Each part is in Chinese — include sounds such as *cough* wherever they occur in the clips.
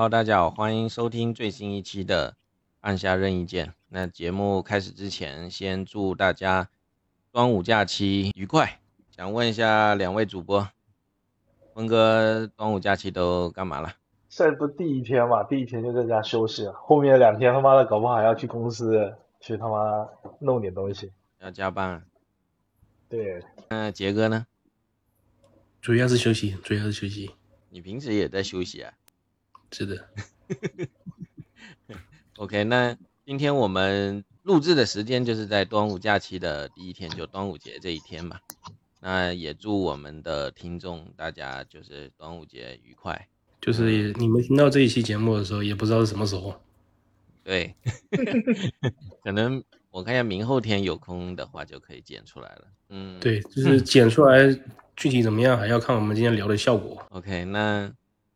Hello，大家好，欢迎收听最新一期的按下任意键。那节目开始之前，先祝大家端午假期愉快。想问一下两位主播，峰哥端午假期都干嘛了？这不第一天嘛，第一天就在家休息了，后面两天他妈的搞不好还要去公司去他妈弄点东西。要加班啊？对，那杰哥呢？主要是休息，主要是休息。你平时也在休息啊？是的，*laughs* OK，那今天我们录制的时间就是在端午假期的第一天，就端午节这一天嘛。那也祝我们的听众大家就是端午节愉快。就是你们听到这一期节目的时候，也不知道是什么时候。对，*laughs* 可能我看一下明后天有空的话就可以剪出来了。嗯，对，就是剪出来具体怎么样，还要看我们今天聊的效果。OK，那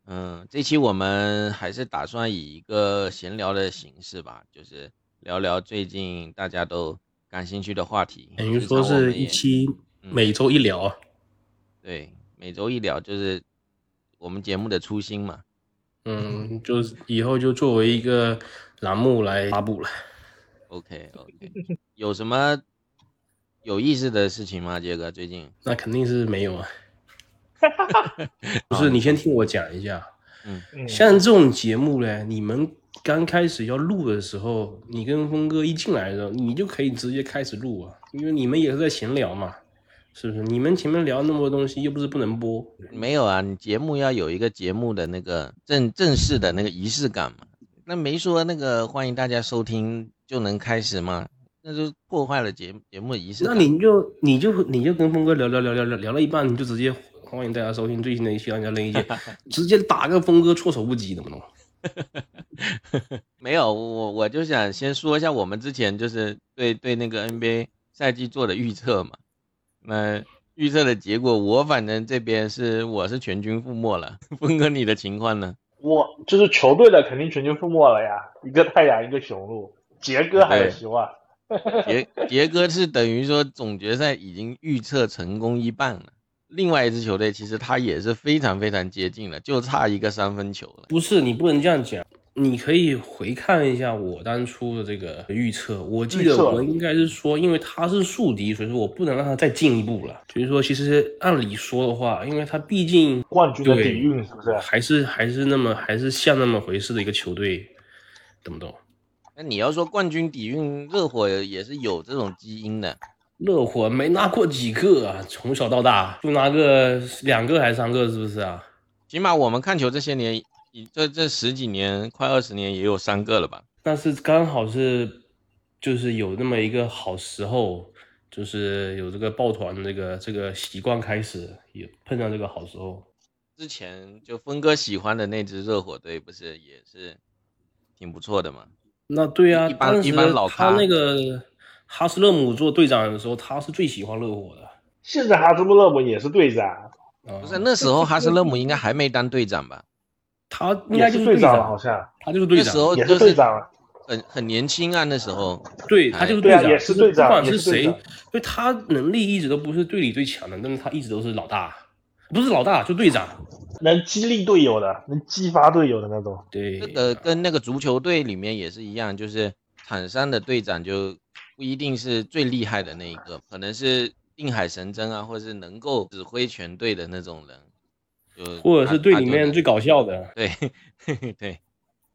嗯，这期我们还是打算以一个闲聊的形式吧，就是聊聊最近大家都感兴趣的话题。等于说是一期嗯每周一聊。对每周一聊，就是我们节目的初心嘛。嗯，就是以后就作为一个栏目来发布了。OK OK，有什么有意思的事情吗，杰哥？最近？那肯定是没有啊。*laughs* 不是，你先听我讲一下。嗯，嗯，像这种节目呢，你们刚开始要录的时候，你跟峰哥一进来的时候，你就可以直接开始录啊，因为你们也是在闲聊嘛，是不是？你们前面聊那么多东西，又不是不能播。没有啊，你节目要有一个节目的那个正正式的那个仪式感嘛。那没说那个欢迎大家收听就能开始吗？那就破坏了节节目的仪式那。你就你就你就跟峰哥聊聊聊聊聊聊了一半，你就直接欢迎大家收听最新的一期《玩家任意见》，*laughs* 直接打个峰哥措手不及，能不能？*laughs* 没有，我我就想先说一下我们之前就是对对那个 NBA 赛季做的预测嘛。那预测的结果，我反正这边是我是全军覆没了。峰哥，你的情况呢？*laughs* 我就是球队的肯定全军覆没了呀，一个太阳，一个雄鹿，杰哥还有希望。杰杰哥是等于说总决赛已经预测成功一半了，另外一支球队其实他也是非常非常接近了，就差一个三分球了。不是，你不能这样讲。你可以回看一下我当初的这个预测，我记得我应该是说，因为他是宿敌，所以说我不能让他再进一步了。所以说，其实按理说的话，因为他毕竟冠军的对底蕴是不是？还是还是那么还是像那么回事的一个球队，懂不懂？那你要说冠军底蕴，热火也是有这种基因的。热火没拿过几个啊，从小到大就拿个两个还是三个，是不是啊？起码我们看球这些年，这这十几年，快二十年也有三个了吧？但是刚好是就是有那么一个好时候，就是有这个抱团这个这个习惯开始，也碰上这个好时候。之前就峰哥喜欢的那支热火队，不是也是挺不错的嘛？那对啊，一般一般老他咖那个哈斯勒姆做队长的时候，他是最喜欢热火的。现在哈斯勒姆也是队长，啊不是那时候哈斯勒姆应该还没当队长吧？*laughs* 他应该就是是队队长了，好像他就是队长那时。候也就是队长了。很很年轻啊，那时候对他就是队长，啊也是队长不管是谁也是队长，对他能力一直都不是队里最强的，但是他一直都是老大，不是老大就队长。*laughs* 能激励队友的，能激发队友的那种。对，呃跟那个足球队里面也是一样，就是场上的队长就不一定是最厉害的那一个，可能是定海神针啊，或者是能够指挥全队的那种人，就或者是队里面最搞笑的。对 *laughs* 对，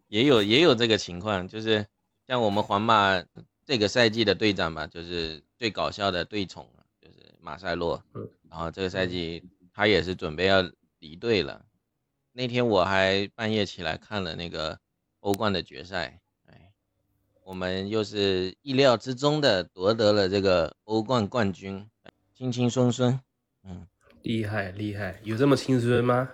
也有也有这个情况，就是像我们皇马这个赛季的队长吧，就是最搞笑的队宠，就是马塞洛嗯。然后这个赛季他也是准备要离队了。那天我还半夜起来看了那个欧冠的决赛，哎，我们又是意料之中的夺得了这个欧冠冠军，轻轻松松。嗯，厉害厉害，有这么轻松吗？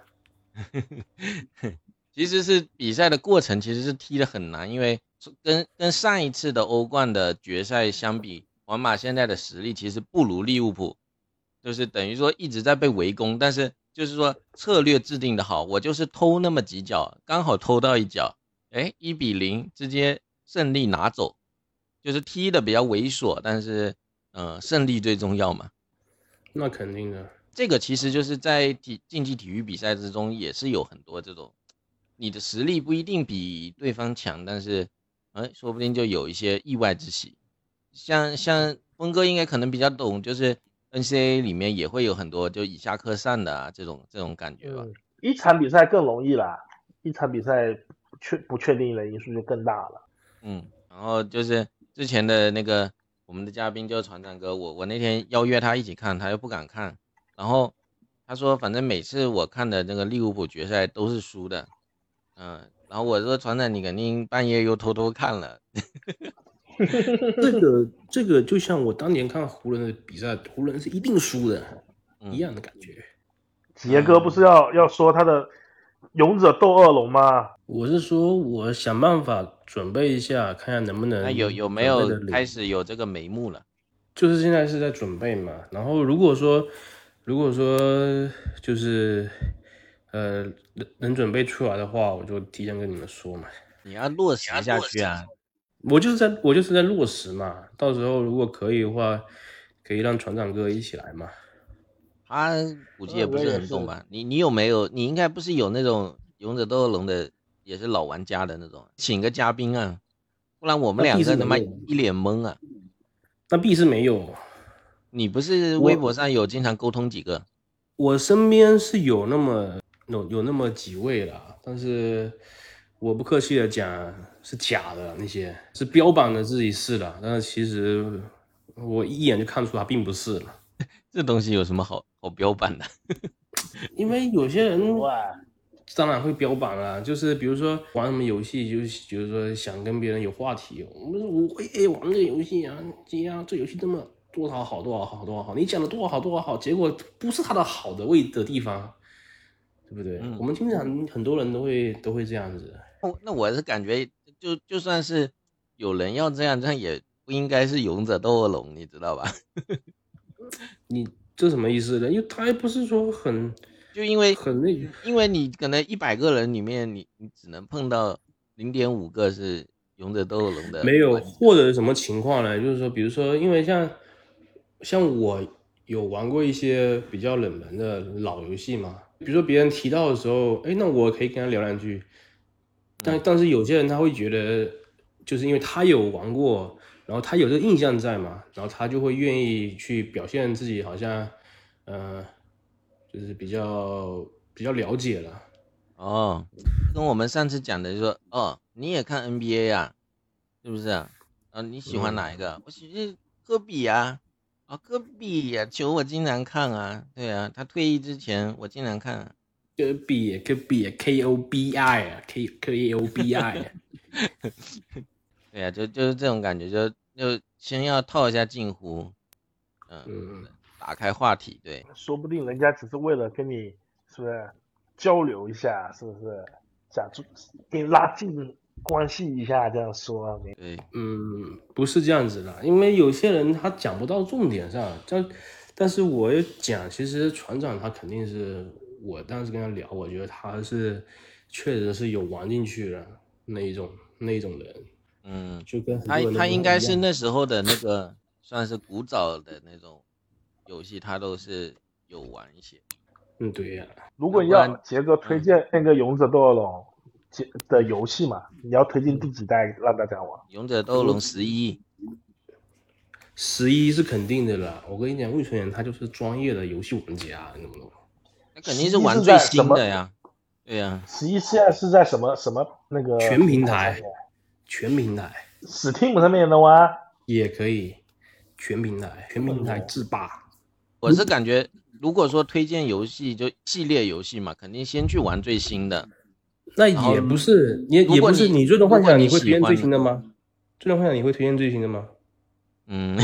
*laughs* 其实是比赛的过程其实是踢得很难，因为跟跟上一次的欧冠的决赛相比，皇马现在的实力其实不如利物浦，就是等于说一直在被围攻，但是就是说策略制定的好，我就是偷那么几脚，刚好偷到一脚，哎，一比零直接胜利拿走，就是踢的比较猥琐，但是呃胜利最重要嘛。那肯定的。这个其实就是在体竞技体育比赛之中也是有很多这种你的实力不一定比对方强，但是，哎，说不定就有一些意外之喜。像像峰哥应该可能比较懂，就是 NCAA 里面也会有很多就以下克上的啊这种这种感觉吧。嗯，一场比赛更容易啦，一场比赛确不确定的因素就更大了。嗯，然后就是之前的那个我们的嘉宾就是船长哥，我我那天邀约他一起看，他又不敢看，然后他说反正每次我看的那个利物浦决赛都是输的，嗯，然后我说船长你肯定半夜又偷偷看了，*laughs* 这个这个就像我当年看湖人的比赛，湖人是一定输的，嗯一样的感觉。杰哥不是要要说他的勇者斗恶龙吗？我是说，我想办法准备一下，看看能不能那有有没有开始有这个眉目了？就是现在是在准备嘛。然后如果说，如果说就是呃能能准备出来的话，我就提前跟你们说嘛。你要落实下去啊！我就是在我就是在落实嘛。到时候如果可以的话，可以让船长哥一起来嘛。他估计也不是很懂吧？你你有没有？你应该不是有那种勇者斗恶龙的，也是老玩家的那种，请个嘉宾啊，不然我们那必两个他妈是一脸懵啊！那必是没有，你不是微博上有经常沟通几个？我身边是有那么有有那么几位了，但是我不客气的讲是假的，那些是标榜的自己是的，但是其实我一眼就看出他并不是了。*laughs* 这东西有什么好好标榜的？*laughs* 因为有些人哇，当然会标榜啊，就是比如说玩什么游戏，就是就是说想跟别人有话题，我们说我哎玩这个游戏啊，这样这游戏这么多少好多少好多少好，你讲的多少好多少好，结果不是他的好的位的地方，对不对？嗯我们经常很多人都会都会这样子，哦那我是感觉就就算是有人要这样，这样也不应该是勇者斗恶龙，你知道吧？*laughs* 你这什么意思呢？因为他又不是说很就因为很那因为你可能一百个人里面你，你只能碰到零点五个是勇者斗恶龙的，没有，或者什么情况呢？就是说，比如说，因为像像我有玩过一些比较冷门的老游戏嘛，比如说别人提到的时候，哎，那我可以跟他聊两句。但但是有些人他会觉得，就是因为他有玩过，然后他有这个印象在嘛，然后他就会愿意去表现自己，好像呃，就是比较比较了解了。哦，跟我们上次讲的就说，哦，你也看 NBA 啊，是不是啊？啊，你喜欢哪一个？我喜欢科比啊，啊，科比呀、球我经常看啊，对啊，他退役之前我经常看、啊。科比，科比，K O B I 啊，K K O B I 啊。*laughs* 对啊，就就是这种感觉，就就先要套一下近乎，嗯，嗯，打开话题，对，说不定人家只是为了跟你是不是交流一下，是不是？想住给你拉近关系一下，这样说对，嗯，不是这样子的，因为有些人他讲不到重点上，但但是我也讲，其实船长他肯定是我当时跟他聊，我觉得他是确实是有玩进去的那一种那一种人，嗯，就跟他他应该是那时候的那个算是古早的那种游戏，他都是有玩一些。嗯对呀、如果你要杰哥推荐那个《勇者斗恶龙》杰的游戏嘛，你要推荐第几代让大家玩？勇者斗恶龙十一，十一是肯定的了，我跟你讲，魏纯元他就是专业的游戏玩家，你懂不懂？那肯定是玩最新的呀。对呀、十一现在是在什么什么那个全平台全平台，Steam 上面也能玩。也可以，全平台全平台制霸。我是感觉，如果说推荐游戏就系列游戏嘛，肯定先去玩最新的。那也不是，也也不是。你你最终幻想你你会推荐最新的吗？最终幻想你会推荐最新的吗？嗯，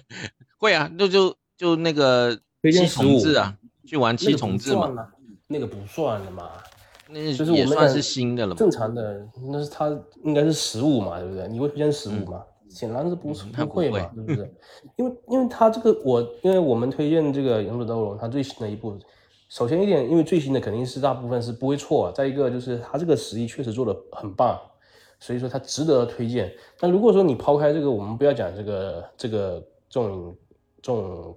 *laughs* 会啊，那就就那个推荐七重15制啊，去玩七重制嘛，那个不算的嘛。那就是也算是新的了嘛。正常的那是它应该是十五嘛，对不对？你会推荐十五吗？显然是不是不会会嘛，对不对？因为因为他这个我因为我们推荐这个《勇者斗恶龙》，它最新的一部，首先一点，因为最新的肯定是大部分是不会错，再一个就是它这个实力确实做的很棒，所以说它值得推荐。但如果说你抛开这个，我们不要讲这个这个这种这种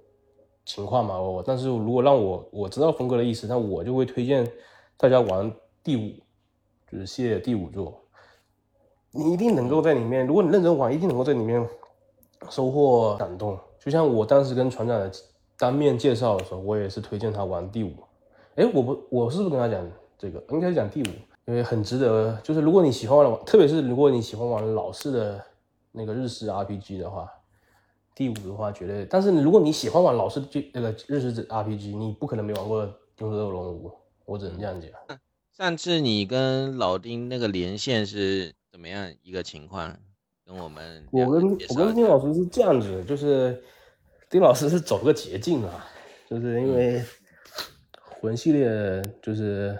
情况嘛，我但是如果让我我知道峰哥的意思，那我就会推荐大家玩第五就是系列的第五座，你一定能够在里面，如果你认真玩，一定能够在里面收获感动。就像我当时跟船长的当面介绍的时候，我也是推荐他玩第五。哎，我不，我是不是跟他讲这个？应该是讲第五，因为很值得。就是如果你喜欢玩，特别是如果你喜欢玩老式的那个日式 RPG 的话，第五的话绝对。但是如果你喜欢玩老式就那个日式 RPG，你不可能没玩过《勇者斗龙五》，我只能这样讲。上次你跟老丁那个连线是怎么样一个情况？跟我们我跟我跟丁老师是这样子，就是丁老师是走个捷径啊，就是因为魂系列就是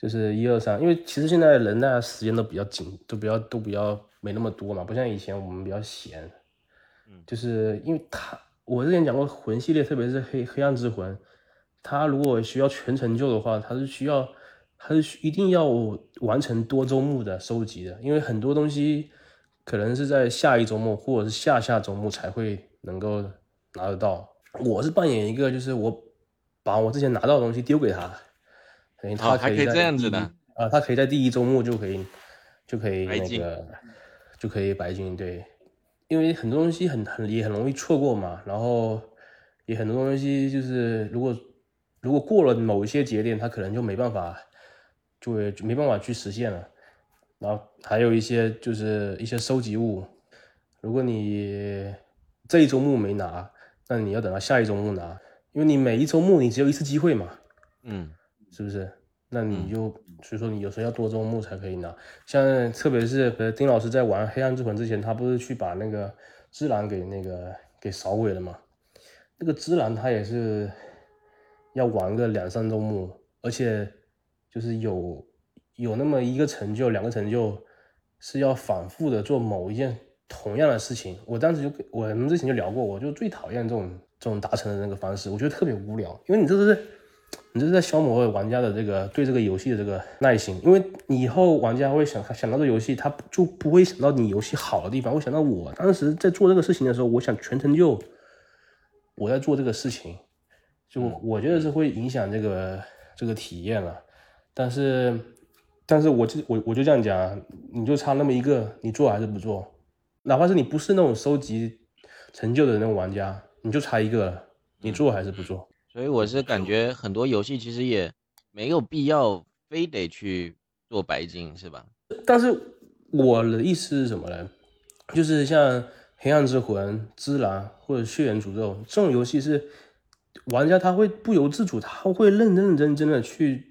就是一二三，因为其实现在人大家时间都比较紧，都比较都比较没那么多嘛，不像以前我们比较闲。嗯，就是因为他我之前讲过魂系列，特别是黑黑暗之魂，他如果需要全成就的话，他是需要他是一定要完成多周目的收集的，因为很多东西。可能是在下一周末或者是下下周末才会能够拿得到。我是扮演一个，就是我把我之前拿到的东西丢给他，等于他可以这样子的啊，他可以在第一周末就可以就可以那个就可以白金对，因为很多东西很很也很容易错过嘛，然后也很多东西就是如果如果过了某一些节点，他可能就没办法就会没办法去实现了。然后还有一些就是一些收集物，如果你这一周目没拿，那你要等到下一周目拿，因为你每一周目你只有一次机会嘛，嗯，是不是？那你就所以说你有时候要多周目才可以拿。像特别是呃丁老师在玩黑暗之魂之前，他不是去把那个芝兰给那个给扫毁了吗？那个芝兰他也是要玩个两三周目，而且就是有。有那么一个成就，两个成就，是要反复的做某一件同样的事情。我当时就我们之前就聊过，我就最讨厌这种这种达成的那个方式，我觉得特别无聊。因为你这是你这是在消磨玩家的这个对这个游戏的这个耐心。因为你以后玩家会想想到这游戏，他就不会想到你游戏好的地方，会想到我当时在做这个事情的时候，我想全成就我在做这个事情，就我觉得是会影响这个这个体验了。但是。但是我就我我就这样讲，你就差那么一个，你做还是不做？哪怕是你不是那种收集成就的那种玩家，你就差一个了，你做还是不做？所以我是感觉很多游戏其实也没有必要非得去做白金，是吧？但是我的意思是什么呢？就是像黑暗之魂、之狼或者血缘诅咒这种游戏，是玩家他会不由自主，他会认认真真的去。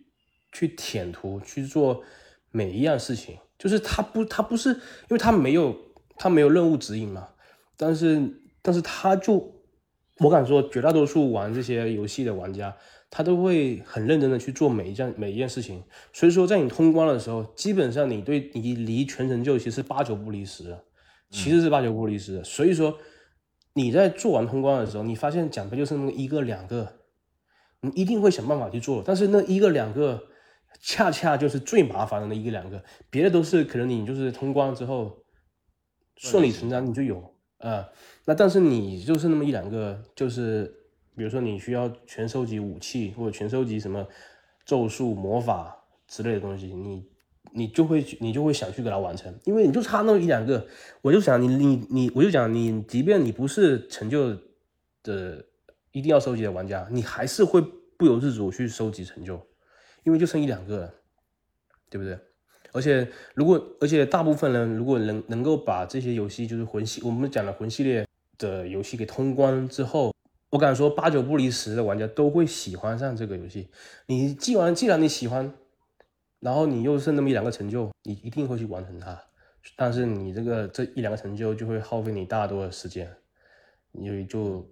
去舔图去做每一样事情，就是他不，他不是，因为他没有，他没有任务指引嘛。但是，但是他就，我敢说，绝大多数玩这些游戏的玩家，他都会很认真的去做每一件每一件事情。所以说，在你通关的时候，基本上你对你离全成就其实八九不离十，其实是八九不离十。所以说，你在做完通关的时候，你发现奖杯就是那么一个两个，你一定会想办法去做。但是那一个两个。恰恰就是最麻烦的那一两个，别的都是可能你就是通关之后顺理成章你就有啊，那但是你就是那么一两个，就是比如说你需要全收集武器或者全收集什么咒术魔法之类的东西，你你就会你就会想去给它完成，因为你就差那么一两个，我就想你你你我就讲你，即便你不是成就的一定要收集的玩家，你还是会不由自主去收集成就。因为就剩一两个了，对不对？而且如果，而且大部分人如果能能够把这些游戏，就是魂系，我们讲的魂系列的游戏给通关之后，我敢说八九不离十的玩家都会喜欢上这个游戏。你既然既然你喜欢，然后你又剩那么一两个成就，你一定会去完成它。但是你这个这一两个成就就会耗费你大多的时间，你就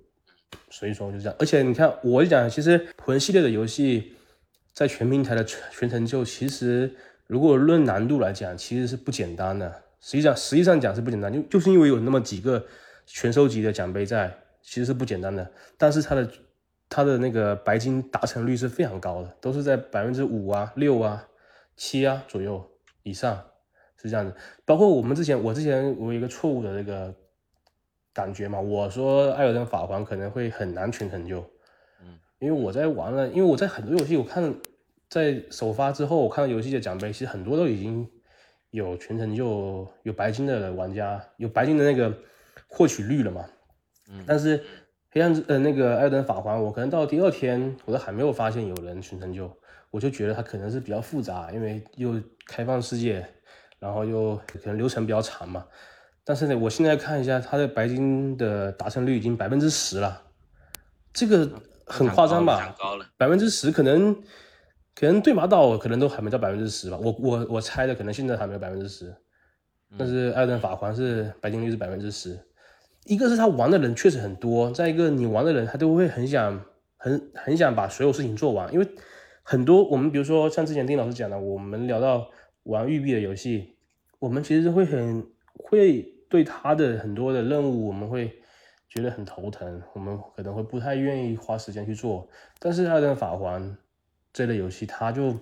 所以说就这样。而且你看，我就讲，其实魂系列的游戏。在全平台的全全成就，其实如果论难度来讲，其实是不简单的。实际上，实际上讲是不简单，就就是因为有那么几个全收集的奖杯在，其实是不简单的。但是它的它的那个白金达成率是非常高的，都是在百分之五啊、六啊、七啊左右以上，是这样子。包括我们之前，我之前我有一个错误的那个感觉嘛，我说艾尔登法环可能会很难全成就。因为我在玩了，因为我在很多游戏，我看在首发之后，我看到游戏的奖杯，其实很多都已经有全程就、有白金的玩家，有白金的那个获取率了嘛。嗯但是黑暗之呃那个艾尔登法环，我可能到第二天我都还没有发现有人全程就，我就觉得它可能是比较复杂，因为又开放世界，然后又可能流程比较长嘛。但是呢，我现在看一下它的白金的达成率已经百分之十了，这个很夸张吧？百分之十可能可能对马岛可能都还没到百分之十吧，我我我猜的可能现在还没有百分之十，但是艾尔登法环是白金率是百分之十。一个是他玩的人确实很多，再一个你玩的人他都会很想很很想把所有事情做完，因为很多我们比如说像之前丁老师讲的，我们聊到玩育碧的游戏，我们其实会很会对他的很多的任务我们会觉得很头疼，我们可能会不太愿意花时间去做。但是《艾登法环》这类游戏，它就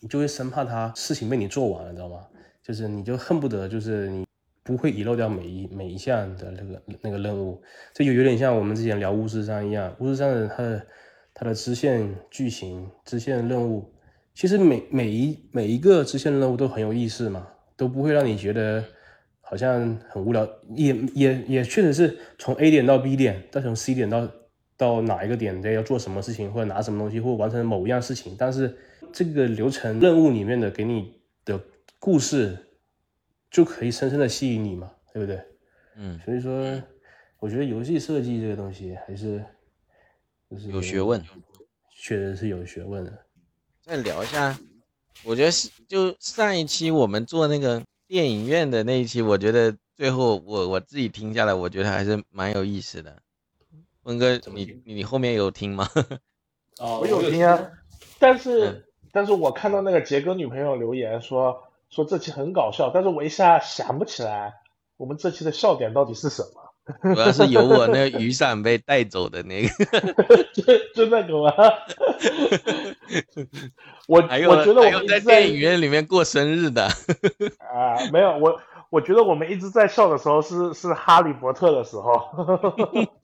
你就会生怕它事情被你做完了，知道吗？就是你就恨不得就是你不会遗漏掉每一每一项的那个那个任务，这就有点像我们之前聊巫师三一样，巫师三的它的它的支线剧情、支线任务，其实每每一每一个支线任务都很有意思嘛，都不会让你觉得好像很无聊，也也也确实是从 A 点到 B 点，再从 C 点到到哪一个点的要做什么事情，或者拿什么东西，或者完成某一样事情，但是这个流程任务里面的给你的故事就可以深深的吸引你嘛，对不对？嗯，所以说，我觉得游戏设计这个东西还是就是有学问。确实是有学问的。再聊一下，我觉得是就上一期我们做那个电影院的那一期，我觉得最后我我自己听下来，我觉得还是蛮有意思的。峰哥，你你后面有听吗？*laughs* 哦我有听啊，但是、嗯但是我看到那个杰哥女朋友留言说说这期很搞笑，但是我一下想不起来我们这期的笑点到底是什么，主要是有我那雨伞被带走的那个，*laughs* 就就那个吗？我 *laughs* 我觉得我们一直在电影院里面过生日的。啊、没有我我觉得我们一直在笑的时候是是哈利波特的时候，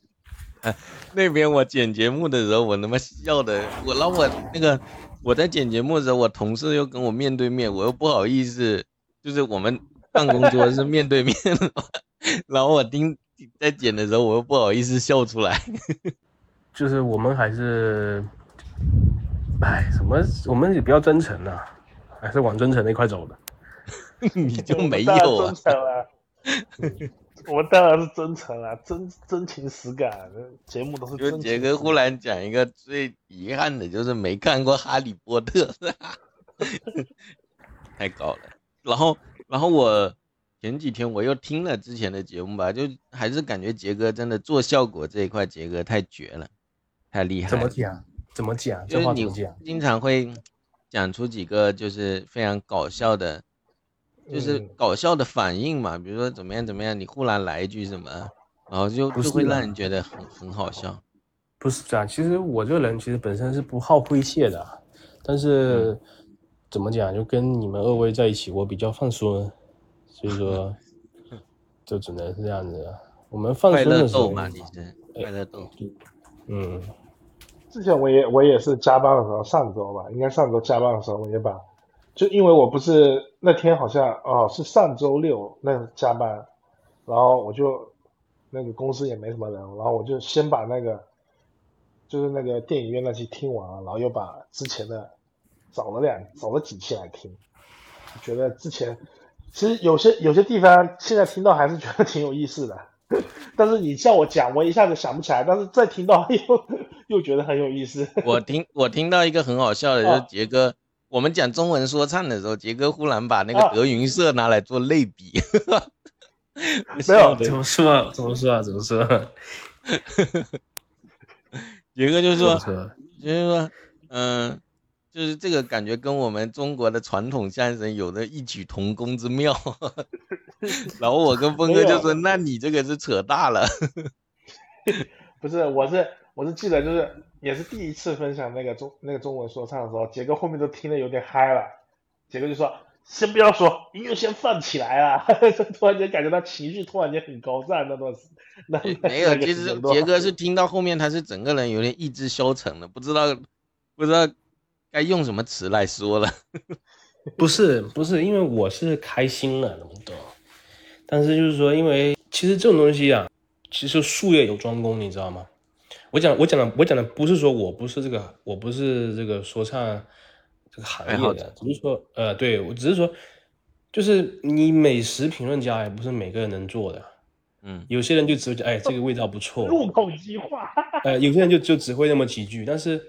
*laughs* 那边我剪节目的时候，我他妈笑的，我然后我那个我在剪节目的时候，我同事又跟我面对面，我又不好意思，就是我们办公桌是面对面然后我听在剪的时候，我又不好意思笑出来。*laughs* 就是我们还是，哎，什么？我们也比较真诚啊，还是往真诚那块走的。*laughs* 你就没有啊真？诚了。*laughs* 我当然是真诚了，真真情实感，节目都是就真情杰哥忽然讲一个最遗憾的，就是没看过《哈利波特》，太高了。然后，然后我前几天我又听了之前的节目吧，就还是感觉杰哥真的做效果这一块，杰哥太绝了，太厉害了。怎么讲？怎么讲？这就是你？经常会讲出几个就是非常搞笑的，就是嗯搞笑的反应嘛，比如说怎么样怎么样，你忽然来一句什么，然后就就是会让人觉得很很好笑。不是这样，其实我这个人其实本身是不好诙谐的，但是、怎么讲，就跟你们二位在一起，我比较放松，所以说 *laughs* 就只能是这样子了。我们放松的时候豆，嘛，你是快乐豆。嗯，之前我也我也是加班的时候，上周吧，应该上周加班的时候，我也把，就因为我不是那天好像哦是上周六那加班，然后我就那个公司也没什么人，然后我就先把那个就是那个电影院那期听完了，然后又把之前的找了两找了几期来听，觉得之前其实有些有些地方现在听到还是觉得挺有意思的。*laughs* 但是你叫我讲，我一下子想不起来，但是再听到又又觉得很有意思。*laughs* 我听我听到一个很好笑的，就是啊杰哥，我们讲中文说唱的时候，杰哥忽然把那个啊德云社拿来做类比，*laughs* 没有怎么说啊？怎么说啊？怎么说啊？杰哥就说？就是说，嗯、就是这个感觉跟我们中国的传统相声有着异曲同工之妙。*laughs* 然后我跟峰哥就说，那你这个是扯大了。*laughs* 不是，我是我是记得就是也是第一次分享那个中那个中文说唱的时候，杰哥后面都听得有点嗨了，杰哥就说先不要说，音乐先放起来啊！*laughs* 突然间感觉他情绪突然间很高涨那段时，那那没有，那个其实杰哥是听到后面，他是整个人有点意志消沉了，不知道不知道该用什么词来说了。*laughs* 不是不是，因为我是开心了，懂不懂？但是就是说，因为其实这种东西啊，其实术业有专攻，你知道吗？我讲我讲的我讲的不是说我不是这个我不是这个说唱这个行业的，只是说呃，对我只是说，就是你美食评论家也不是每个人能做的，嗯，有些人就只会哎这个味道不错，入口即化。呃，有些人就就只会那么几句，但是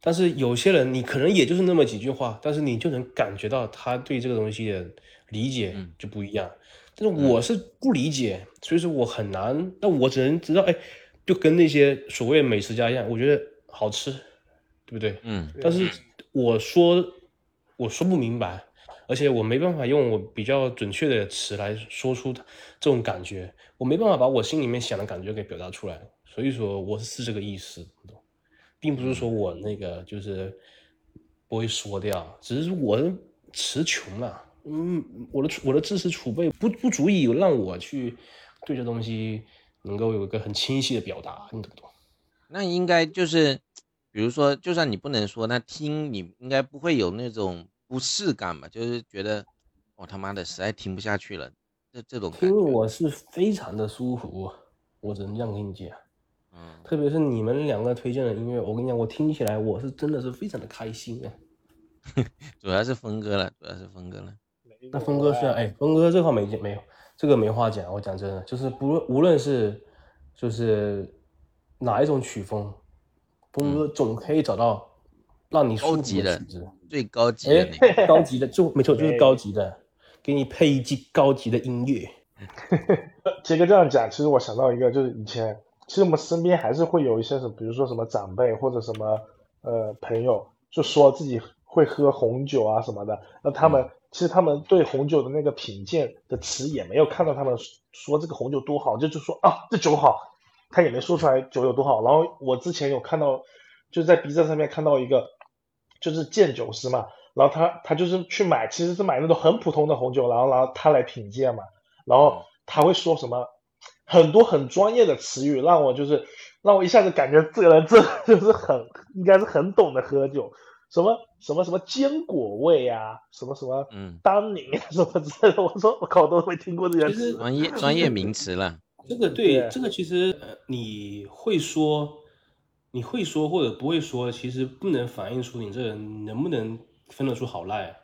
但是有些人你可能也就是那么几句话，但是你就能感觉到他对这个东西的理解就不一样。但是我是不理解，所以说我很难，那我只能知道哎。就跟那些所谓美食家一样，我觉得好吃，对不对？嗯。但是我说我说不明白，而且我没办法用我比较准确的词来说出这种感觉，我没办法把我心里面想的感觉给表达出来。所以说我是这个意思，并不是说我那个就是不会说掉，只是我词穷了，嗯，我的我的知识储备不不足以让我去对这东西。能够有一个很清晰的表达，你懂不懂？那应该就是，比如说，就算你不能说，那听你应该不会有那种不适感吧？就是觉得我他妈的实在听不下去了，这这种听我是非常的舒服，我只能这样跟你讲。嗯，特别是你们两个推荐的音乐，我跟你讲，我听起来我是真的是非常的开心啊。*laughs* 主要是峰哥了，主要是峰哥了。那峰哥是哎，峰哥这块没没有。这个没话讲，我讲真的，就是不论无论是就是哪一种曲风，峰哥总可以找到让你高级的最高级的 *laughs* 高级的就没错，就是高级的，给你配一季高级的音乐。*laughs* 杰哥这样讲，其实我想到一个，就是以前其实我们身边还是会有一些什么，比如说什么长辈或者什么呃朋友，就说自己会喝红酒啊什么的，那他们。其实他们对红酒的那个品鉴的词也没有看到他们说这个红酒多好，就就说啊这酒好，他也没说出来酒有多好。然后我之前有看到，就在 B 站上面看到一个，就是鉴酒师嘛，然后他他就是去买，其实是买那种很普通的红酒，然后然后他来品鉴嘛，然后他会说什么很多很专业的词语，让我就是让我一下子感觉这个人这就是很应该是很懂得喝酒。什么什么什么坚果味啊，什么什么嗯，当宁啊，*laughs* 什么之类的。我说我靠，都没听过这些词，专业专业名词了。这个对，这个其实呃，你会说，你会说或者不会说，其实不能反映出你这人能不能分得出好赖。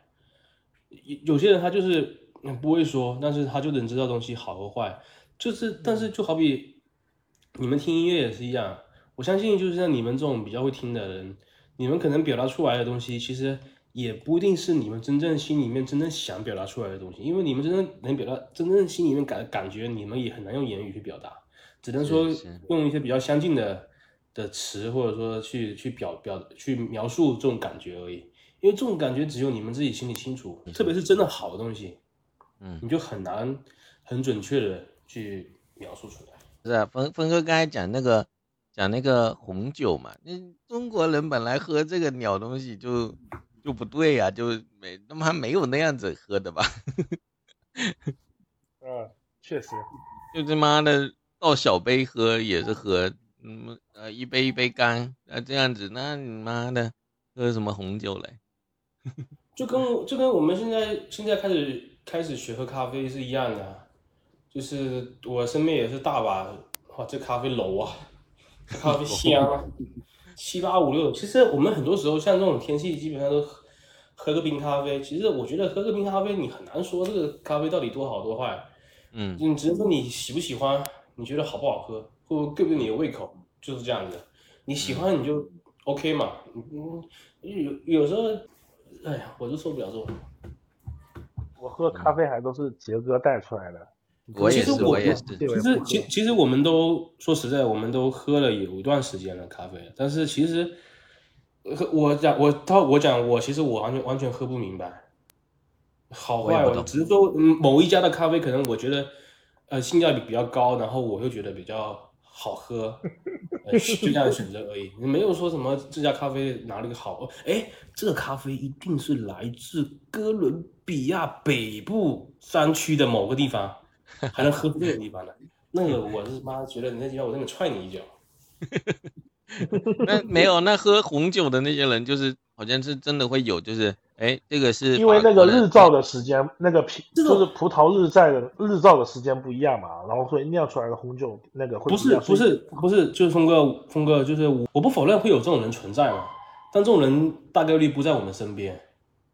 有有些人他就是不会说，但是他就能知道东西好和坏。就是，但是就好比你们听音乐也是一样，我相信就是像你们这种比较会听的人。你们可能表达出来的东西，其实也不一定是你们真正心里面真正想表达出来的东西，因为你们真正能表达，真正心里面感感觉，你们也很难用言语去表达，只能说用一些比较相近的的词，或者说去去表表去描述这种感觉而已。因为这种感觉只有你们自己心里清楚，特别是真的好的东西，嗯，你就很难很准确的去描述出来。是啊，峰峰哥刚才讲那个。讲那个红酒嘛，那中国人本来喝这个鸟东西就就不对呀，就没他妈没有那样子喝的吧？嗯，*laughs* 确实，就他妈的倒小杯喝也是喝，嗯呃一杯一杯干啊这样子，那你妈的喝什么红酒嘞？*laughs* 就跟就跟我们现在现在开始开始学喝咖啡是一样的，就是我身边也是大把哇这咖啡楼啊。咖啡 *laughs* 香，七八五六。其实我们很多时候像这种天气，基本上都喝喝个冰咖啡。其实我觉得喝个冰咖啡，你很难说这个咖啡到底多好多坏。嗯，你只能说你喜不喜欢，你觉得好不好喝，会不会对不对你的胃口，就是这样子。你喜欢你就 OK 嘛。嗯，有有时候，哎呀，我就受不了这种。我喝咖啡还都是杰哥带出来的。我也是，我也是。其实，其其实我们都说实在，我们都喝了有一段时间了咖啡，但是其实，我讲我他我讲我其实我完全完全喝不明白，好坏我，只是说某一家的咖啡可能我觉得，呃，性价比比较高，然后我又觉得比较好喝，就这样选择而已，没有说什么这家咖啡哪里好，哎，这个咖啡一定是来自哥伦比亚北部山区的某个地方。还能喝这个地方呢？那个我是妈觉得你那地方我真的踹你一脚。*laughs* 那没有，那喝红酒的那些人就是好像是真的会有，就是哎，这个是因为那个日照的时间，那个品就是葡萄日晒的日照的时间不一样嘛，然后所以酿出来的红酒那个会不是一样所以不是不是，就是峰哥峰哥，就是我我不否认会有这种人存在嘛，但这种人大概率不在我们身边。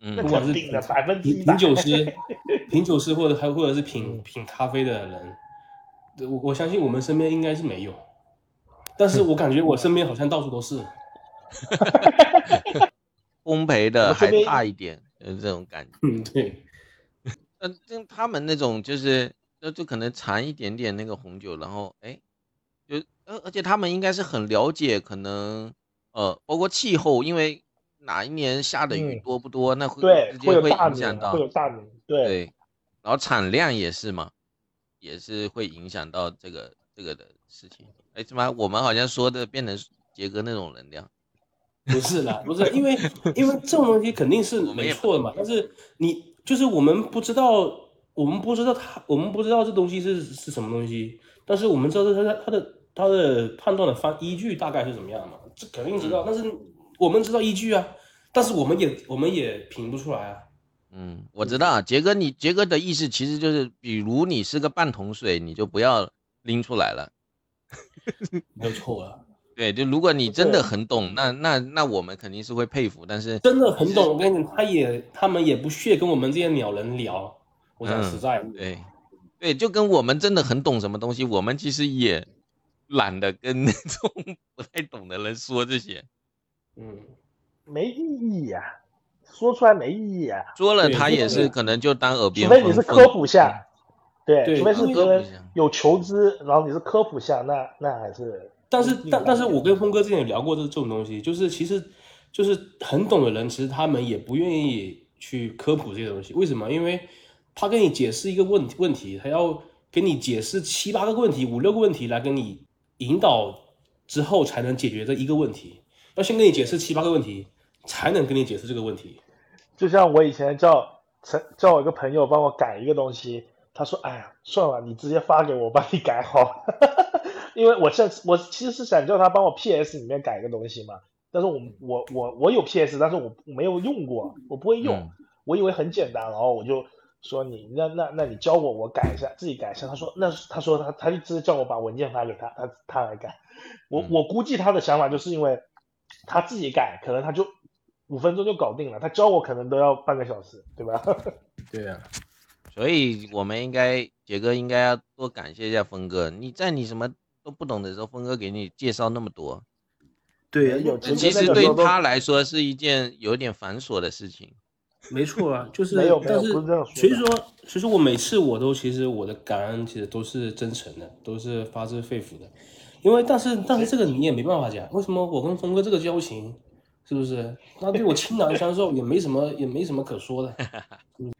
嗯那不管是肯定的百分之一品品酒师、*laughs* 品酒师或者还或者是品嗯品咖啡的人，我我相信我们身边应该是没有，但是我感觉我身边好像到处都是。*laughs* 烘焙的还差一点，就是这种感觉。嗯，对，嗯，就他们那种就是，那就可能尝一点点那个红酒，然后哎，就而而且他们应该是很了解，可能呃，包括气候，因为哪一年下的雨嗯多不多，那会对直接会会有影响到会有大名对对，然后产量也是嘛，也是会影响到这个这个的事情。哎，怎么我们好像说的变成杰哥那种能量？不是啦，不是因为因为这种东西肯定是没错的嘛，但是你就是我们不知道，我们不知道他，我们不知道这东西是是什么东西，但是我们知道它的它的它的判断的方依据大概是怎么样嘛，这肯定知道，但是我们知道依据啊，但是我们也我们也评不出来啊。嗯，我知道啊，杰哥你杰哥的意思其实就是，比如你是个半桶水，你就不要拎出来了。*laughs* 没有错啊，对，就如果你真的很懂，那那那我们肯定是会佩服，但是真的很懂。我跟你讲，他也他们也不屑跟我们这些鸟人聊。我讲实在的，对对，就跟我们真的很懂什么东西，我们其实也懒得跟那种 *laughs* 不太懂的人说这些，嗯，没意义呀、说出来没意义啊，说了他也是可能就当耳边除边非你是科普下，对，除非是因为别人科普有求知，然后你是科普下，那那还是。但是但但是我跟峰哥之前也聊过这这种东西，就是其实就是很懂的人，其实他们也不愿意去科普这些东西。为什么？因为他跟你解释一个问题问题，他要给你解释七八个问题、五六个问题来跟你引导之后才能解决这一个问题。要先跟你解释七八个问题，才能跟你解释这个问题。就像我以前叫陈叫我一个朋友帮我改一个东西，他说：“哎呀，算了，你直接发给我，我帮你改好了。*laughs* ”因为我现我其实是想叫他帮我 PS 里面改一个东西嘛，但是我我我我有 PS，但是我没有用过，我不会用，嗯我以为很简单，然后我就说你那那那你教我，我改一下，自己改一下。他说那他说他他就直接叫我把文件发给他，他他来改。我嗯我估计他的想法就是因为他自己改，可能他就五分钟就搞定了，他教我可能都要半个小时，对吧？*laughs* 对啊，所以我们应该杰哥应该要多感谢一下峰哥，你在你什么都不懂的时候，峰哥给你介绍那么多，对有其实对他来说是一件有点繁琐的事情。没错啊，就是没有没有但是不是这样说所以说，其实我每次我都其实我的感恩其实都是真诚的，都是发自肺腑的，因为但是但是这个你也没办法讲，为什么我跟峰哥这个交情，是不是？那对我倾囊相授，也没什么也没什么可说的。*laughs* 嗯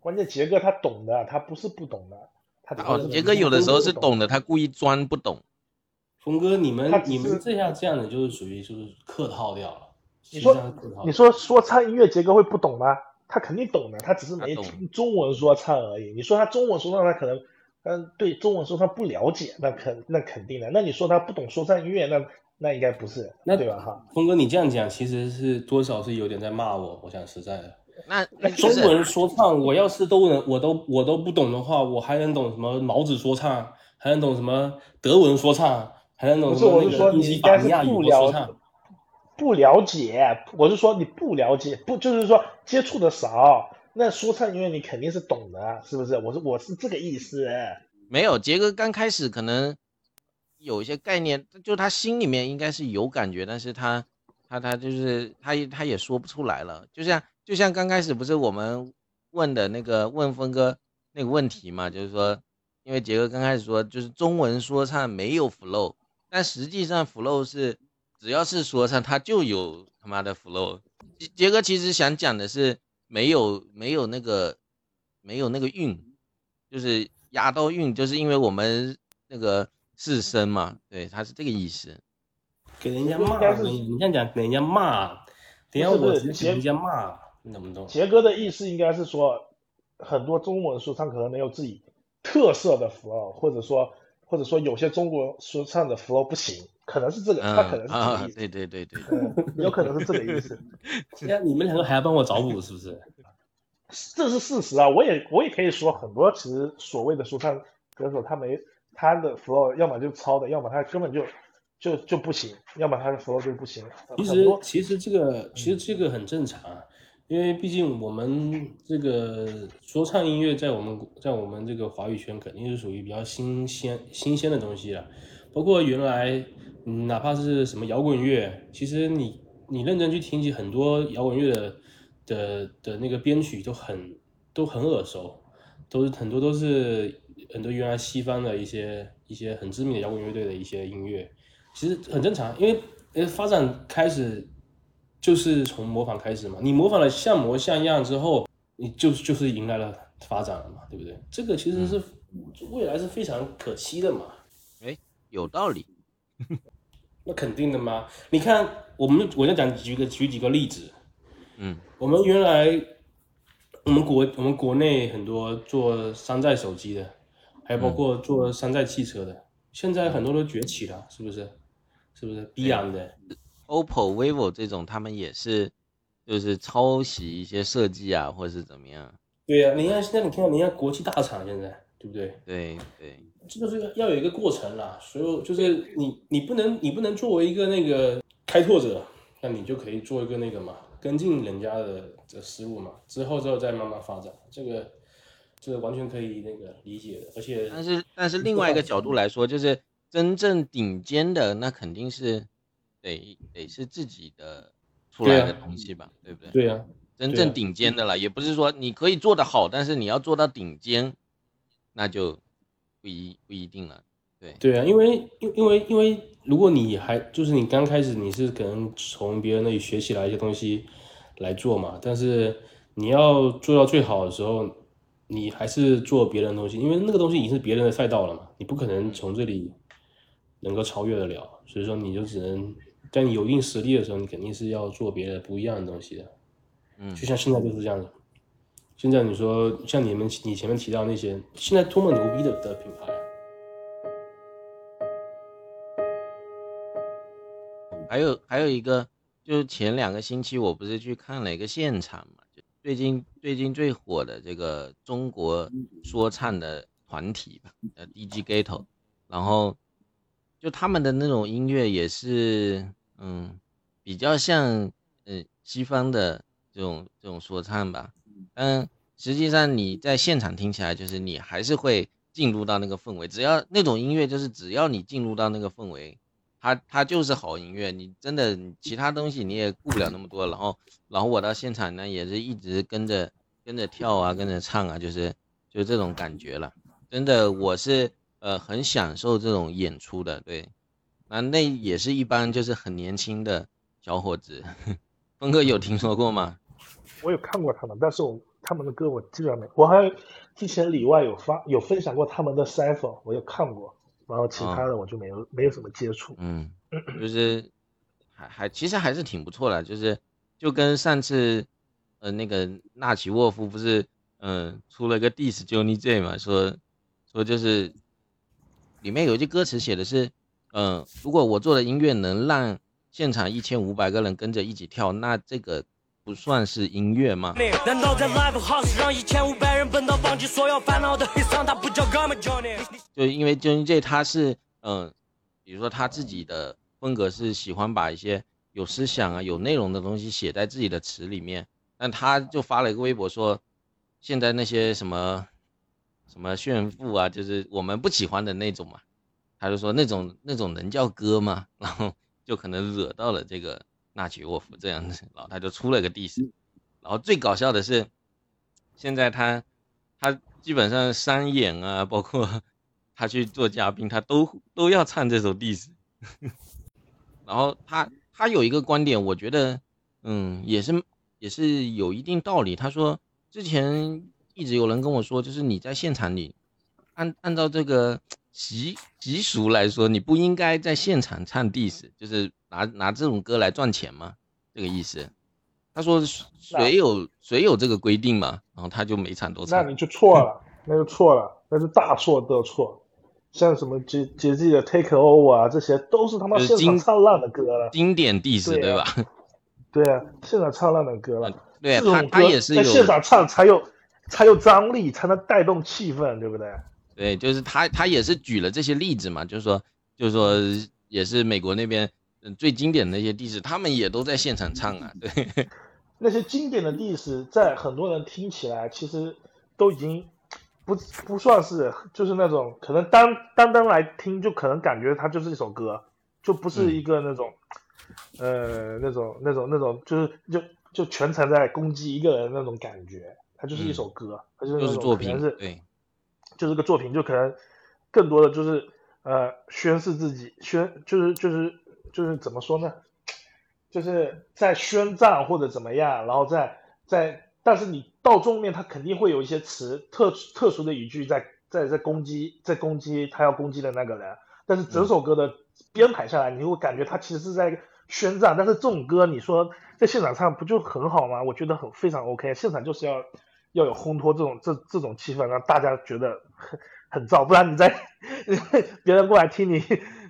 关键杰哥他懂的，他不是不懂的，他只哦，杰哥有的时候是懂懂的，他故意装不懂。峰哥，你们你们这样这样的就是属于就是客套掉了。你说你说说唱音乐，杰哥会不懂吗？他肯定懂的，他只是没懂听中文说唱而已。你说他中文说唱，他可能嗯对中文说唱不了解，那肯那肯定的。那你说他不懂说唱音乐，那那应该不是，那对吧？哈，峰哥，你这样讲其实是多少是有点在骂我，我讲实在的。那那中就是文说唱，我要是都能，我都我都不懂的话，我还能懂什么毛子说唱，还能懂什么德文说唱，还能懂不是，什么那我是说你个宾夕应该是法尼亚语不了说唱。不了解，我是说你不了解，不就是说接触的少。那说唱音乐你肯定是懂的，是不是？我是我是这个意思。没有杰哥刚开始可能有一些概念，就他心里面应该是有感觉，但是他他他就是他他也说不出来了。就像就像刚开始不是我们问的那个问峰哥那个问题嘛，就是说，因为杰哥刚开始说就是中文说唱没有 flow，但实际上 flow 是只要是说唱，他就有他妈的 flow。杰杰哥其实想讲的是没有没有那个没有那个韵，就是压到韵，就是因为我们那个四声嘛，对，他是这个意思。给人家骂，你你这样讲给人家骂，等一下我给人家骂，你懂不懂？杰哥的意思应该是说，很多中文说唱可能没有自己特色的 flow，或者说或者说有些中国说唱的 flow 不行，可能是这个，嗯他可能是这啊个意，思，对对对对，嗯，有可能是这个意思，*laughs* 现在你们两个还要帮我找补是不是？这是事实啊。我也我也可以说，很多其实所谓的说唱歌手，他没他的 flow，要么就抄的，要么他根本就就就不行，要么他的 flow 就不行。其实其实这个其实这个很正常啊，因为毕竟我们这个说唱音乐在我们在我们这个华语圈肯定是属于比较新鲜新鲜的东西了，包括原来嗯哪怕是什么摇滚乐，其实你你认真去听起很多摇滚乐的的的那个编曲都很都很耳熟，都是很多都是很多原来西方的一些一些很知名的摇滚乐队的一些音乐。其实很正常，因为呃发展开始就是从模仿开始嘛，你模仿了像模像样之后，你就就是迎来了发展了嘛，对不对？这个其实是未来是非常可期的嘛，哎有道理。那肯定的嘛。你看，我们我就讲举个举几个例子，嗯我们原来我们国我们国内很多做山寨手机的，还有包括做山寨汽车的，现在很多都崛起了，是不是？是不是必然的？OPPO、vivo 这种，他们也是就是抄袭一些设计啊，或者是怎么样。对呀、你看现在你看人家国际大厂现在对不对？对对，这就是要有一个过程啦，所以就是你你不能你不能作为一个那个开拓者，那你就可以做一个那个嘛，跟进人家的的思路嘛，之后之后再慢慢发展，这个这个完全可以那个理解的，而且但是但是另外一个角度来说，就是真正顶尖的，那肯定是得得是自己的出来的东西吧，对不对？对呀、对啊真正顶尖的了，也不是说你可以做得好，但是你要做到顶尖，那就不一不一定了。对，对啊，因为因因为因为如果你还就是你刚开始你是可能从别人那里学习来一些东西来做嘛，但是你要做到最好的时候，你还是做别人的东西，因为那个东西已经是别人的赛道了嘛，你不可能从这里能够超越得了，所以说你就只能在你有一定实力的时候，你肯定是要做别的不一样的东西的。嗯就像现在就是这样子。现在你说像你们你前面提到那些现在多么牛逼的的品牌，还有还有一个，就是前两个星期我不是去看了一个现场嘛，就最近最近最火的这个中国说唱的团体吧，呃，DG Gato，然后就他们的那种音乐也是，嗯，比较像嗯西方的这种这种说唱吧，但实际上你在现场听起来，就是你还是会进入到那个氛围，只要那种音乐，就是只要你进入到那个氛围。它它就是好音乐，你真的其他东西你也顾不了那么多。然后然后我到现场呢，也是一直跟着跟着跳啊，跟着唱啊，就是就这种感觉了。真的，我是呃很享受这种演出的。对，那那也是一般就是很年轻的小伙子。*laughs* 峰哥有听说过吗？我有看过他们，但是我他们的歌我基本上没。我还之前里外有发有分享过他们的 cipher，我有看过，然后其他的我就没有、没有什么接触。嗯，*laughs* 就是还还其实还是挺不错的，就是就跟上次呃那个纳奇沃夫不是嗯、呃出了个 diss Johnny J 嘛，说说就是里面有一句歌词写的是嗯、呃如果我做的音乐能让现场一千五百个人跟着一起跳，那这个不算是音乐吗？难道在 live house 让一千五百人奔到忘记所有烦恼的黑桑，他不叫哥们 Johnny？就因为 Johnny J 他是嗯、呃比如说他自己的风格是喜欢把一些有思想啊、有内容的东西写在自己的词里面，但他就发了一个微博说，现在那些什么什么炫富啊，就是我们不喜欢的那种嘛，他就说那种那种能叫歌吗？然后就可能惹到了这个纳吉沃夫这样子，然后他就出了个 diss，然后最搞笑的是，现在他他基本上商演啊，包括 *laughs* 他去做嘉宾，他都都要唱这首 diss。*laughs* 然后他他有一个观点，我觉得嗯也是也是有一定道理。他说之前一直有人跟我说，就是你在现场里按按照这个 *tsk* 习习俗来说，你不应该在现场唱 diss，就是拿拿这种歌来赚钱吗？这个意思。他说谁有谁有这个规定嘛？然后他就每场都唱。那你就错了，那就错了，那是大错特错。像什么杰杰基的 Take Over 啊，这些都是他妈现场唱烂的歌了。经典 diss 对啊对吧？对啊，现场唱烂的歌了。对他这种歌他也是有在现场唱才有才有张力，才能带动气氛，对不对？对，就是他他也是举了这些例子嘛，就是说就是说也是美国那边嗯最经典的那些 diss，他们也都在现场唱啊，对。*laughs* 那些经典的历史，在很多人听起来，其实都已经不不算是，就是那种可能单单单来听，就可能感觉它就是一首歌，就不是一个那种，呃，那种那种那种，就是就就全程在攻击一个人那种感觉，它就是一首歌，它就是作品，是对，就是个作品，就可能更多的就是呃宣示自己，宣就是就是就是怎么说呢？就是在宣战或者怎么样，然后在在，但是你到中面，他肯定会有一些词特特殊的语句在在在攻击在攻击他要攻击的那个人，但是整首歌的编排下来，你会感觉他其实是在宣战，但是这种歌你说在现场唱不就很好吗？我觉得很非常 OK，现场就是要要有烘托这种这这种气氛，让大家觉得很很燥，不然你在 *laughs* 别人过来听你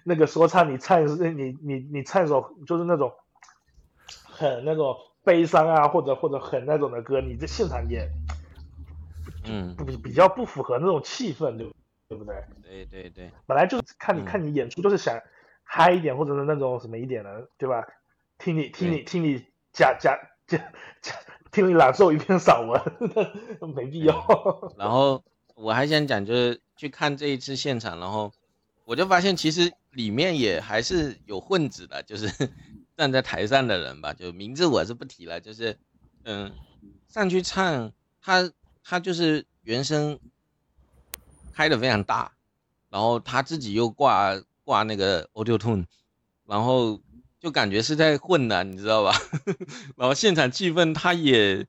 那个说唱，你唱你你你唱一首就是那种很那种悲伤啊，或者或者很那种的歌，你在现场也嗯，不比较不符合那种气氛，对不对不对？对对对，本来就是看你嗯看你演出就是想嗨一点，或者是那种什么一点的，对吧？听你听你听你假假假假，听你朗诵一篇散文，*laughs* 没必要。然后我还想讲，就是去看这一次现场，然后我就发现其实里面也还是有混子的，就是 *laughs* 站在台上的人吧，就名字我是不提了，就是嗯上去唱，他他就是原声开的非常大，然后他自己又挂挂那个 Audio Tune，然后就感觉是在混的，你知道吧？*laughs* 然后现场气氛他也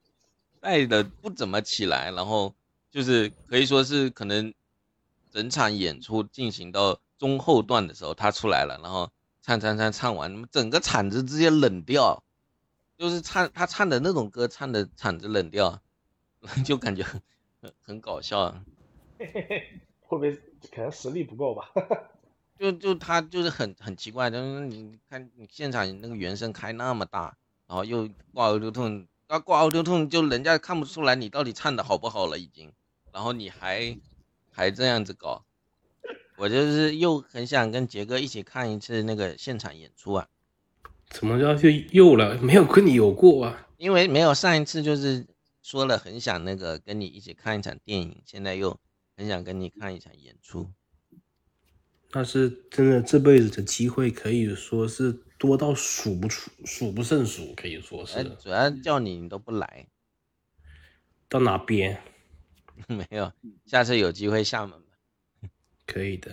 带的不怎么起来，然后就是可以说是可能整场演出进行到中后段的时候，他出来了，然后唱唱唱唱完，整个场子直接冷掉，就是唱他唱的那种歌，唱的场子冷掉，*laughs* 就感觉很很很搞笑啊。*laughs* 会不会可能实力不够吧？*laughs* 就就他就是很很奇怪，就是你看你现场那个原声开那么大，然后又挂 auto tune，要挂 auto tune 就人家看不出来你到底唱的好不好了已经，然后你还还这样子搞，我就是又很想跟杰哥一起看一次那个现场演出啊，怎么着就又了？没有跟你有过啊？因为没有上一次就是说了很想那个跟你一起看一场电影，现在又很想跟你看一场演出。那是真的，这辈子的机会可以说是多到数不出、数不胜数，可以说哎，是主要叫你你都不来，到哪边 *laughs* 没有，下次有机会厦门吧。可以的。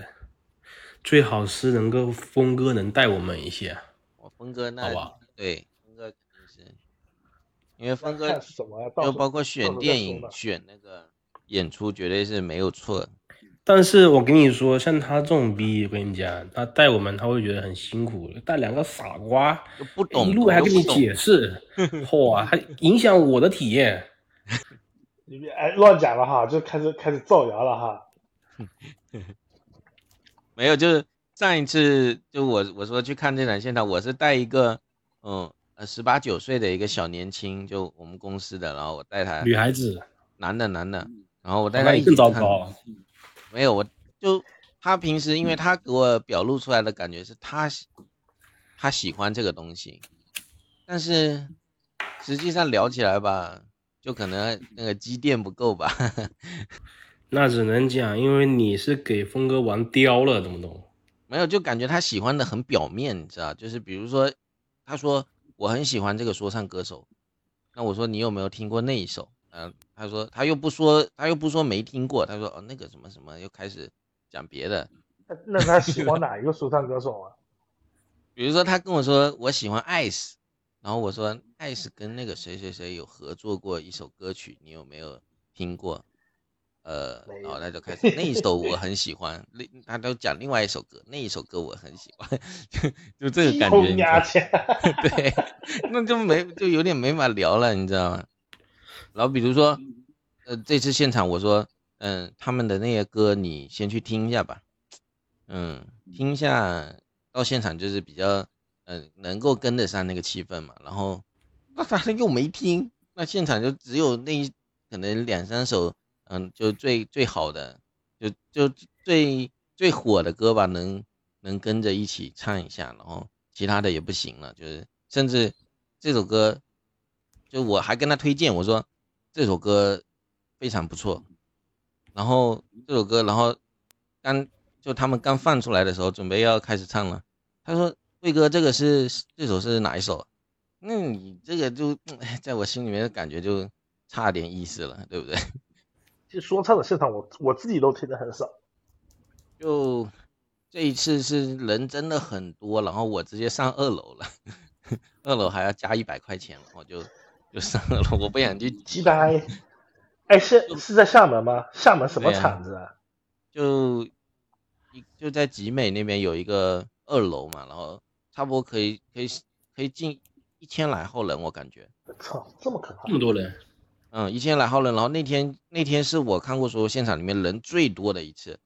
最好是能够峰哥能带我们一下，我峰哥那好吧对峰哥肯定是，因为峰哥就包括选电影、选那个演出，绝对是没有错的。但是我跟你说，像他这种逼，我跟你讲，他带我们他会觉得很辛苦，带两个傻瓜，就不懂，一路还跟你解释，*laughs* 嚯，还影响我的体验。你别哎乱讲了哈，就开始开始造谣了哈。*laughs* 没有，就是上一次就我我说去看这场现场，我是带一个嗯呃十八九岁的一个小年轻，就我们公司的，然后我带他女孩子，男的男的，然后我带他一起看。糟糕。没有，我就他平时，因为他给我表露出来的感觉是他喜他喜欢这个东西，但是实际上聊起来吧，就可能那个积淀不够吧。*laughs* 那只能讲，因为你是给峰哥玩刁了，懂不懂？没有，就感觉他喜欢的很表面，你知道？就是比如说，他说我很喜欢这个说唱歌手，那我说你有没有听过那一首？嗯、他说他又不说，他又不说没听过，他说哦那个什么什么，又开始讲别的。那那他喜欢哪一个说唱歌手啊？*laughs* 比如说他跟我说我喜欢 Ice，然后我说 Ice 跟那个谁谁谁有合作过一首歌曲，你有没有听过？呃，然后有他就 *laughs* 开始那一首我很喜欢，另他都讲另外一首歌，那一首歌我很喜欢，*laughs* 就就这个感觉。*laughs* 对，那就没就有点没法聊了，你知道吗？然后比如说，呃，这次现场我说，嗯、他们的那些歌你先去听一下吧，嗯，听一下到现场就是比较，嗯、能够跟得上那个气氛嘛。然后，那反正又没听，那现场就只有那一可能两三首，嗯，就最最好的，就就最最火的歌吧，能能跟着一起唱一下，然后其他的也不行了，就是甚至这首歌，就我还跟他推荐，我说这首歌非常不错，然后这首歌，然后刚就他们刚放出来的时候，准备要开始唱了，他说：“魏哥，这个是这首是哪一首？”那你这个就 *smacks lips* 在我心里面的感觉就差点意思了，对不对？其实说唱的现场我我自己都听的很少，就这一次是人真的很多，然后我直接上二楼了，*laughs* 二楼还要加一百块钱，我就就上二楼，我不想去 *laughs* 鸡掰。哎，是是在厦门吗？厦门什么场子啊？就一就在集美那边有一个二楼嘛，然后差不多可以可以可以进一千来号人，我感觉，操，这么可怕这！么多人，嗯，一千来号人，然后那天那天是我看过所有现场里面人最多的一次，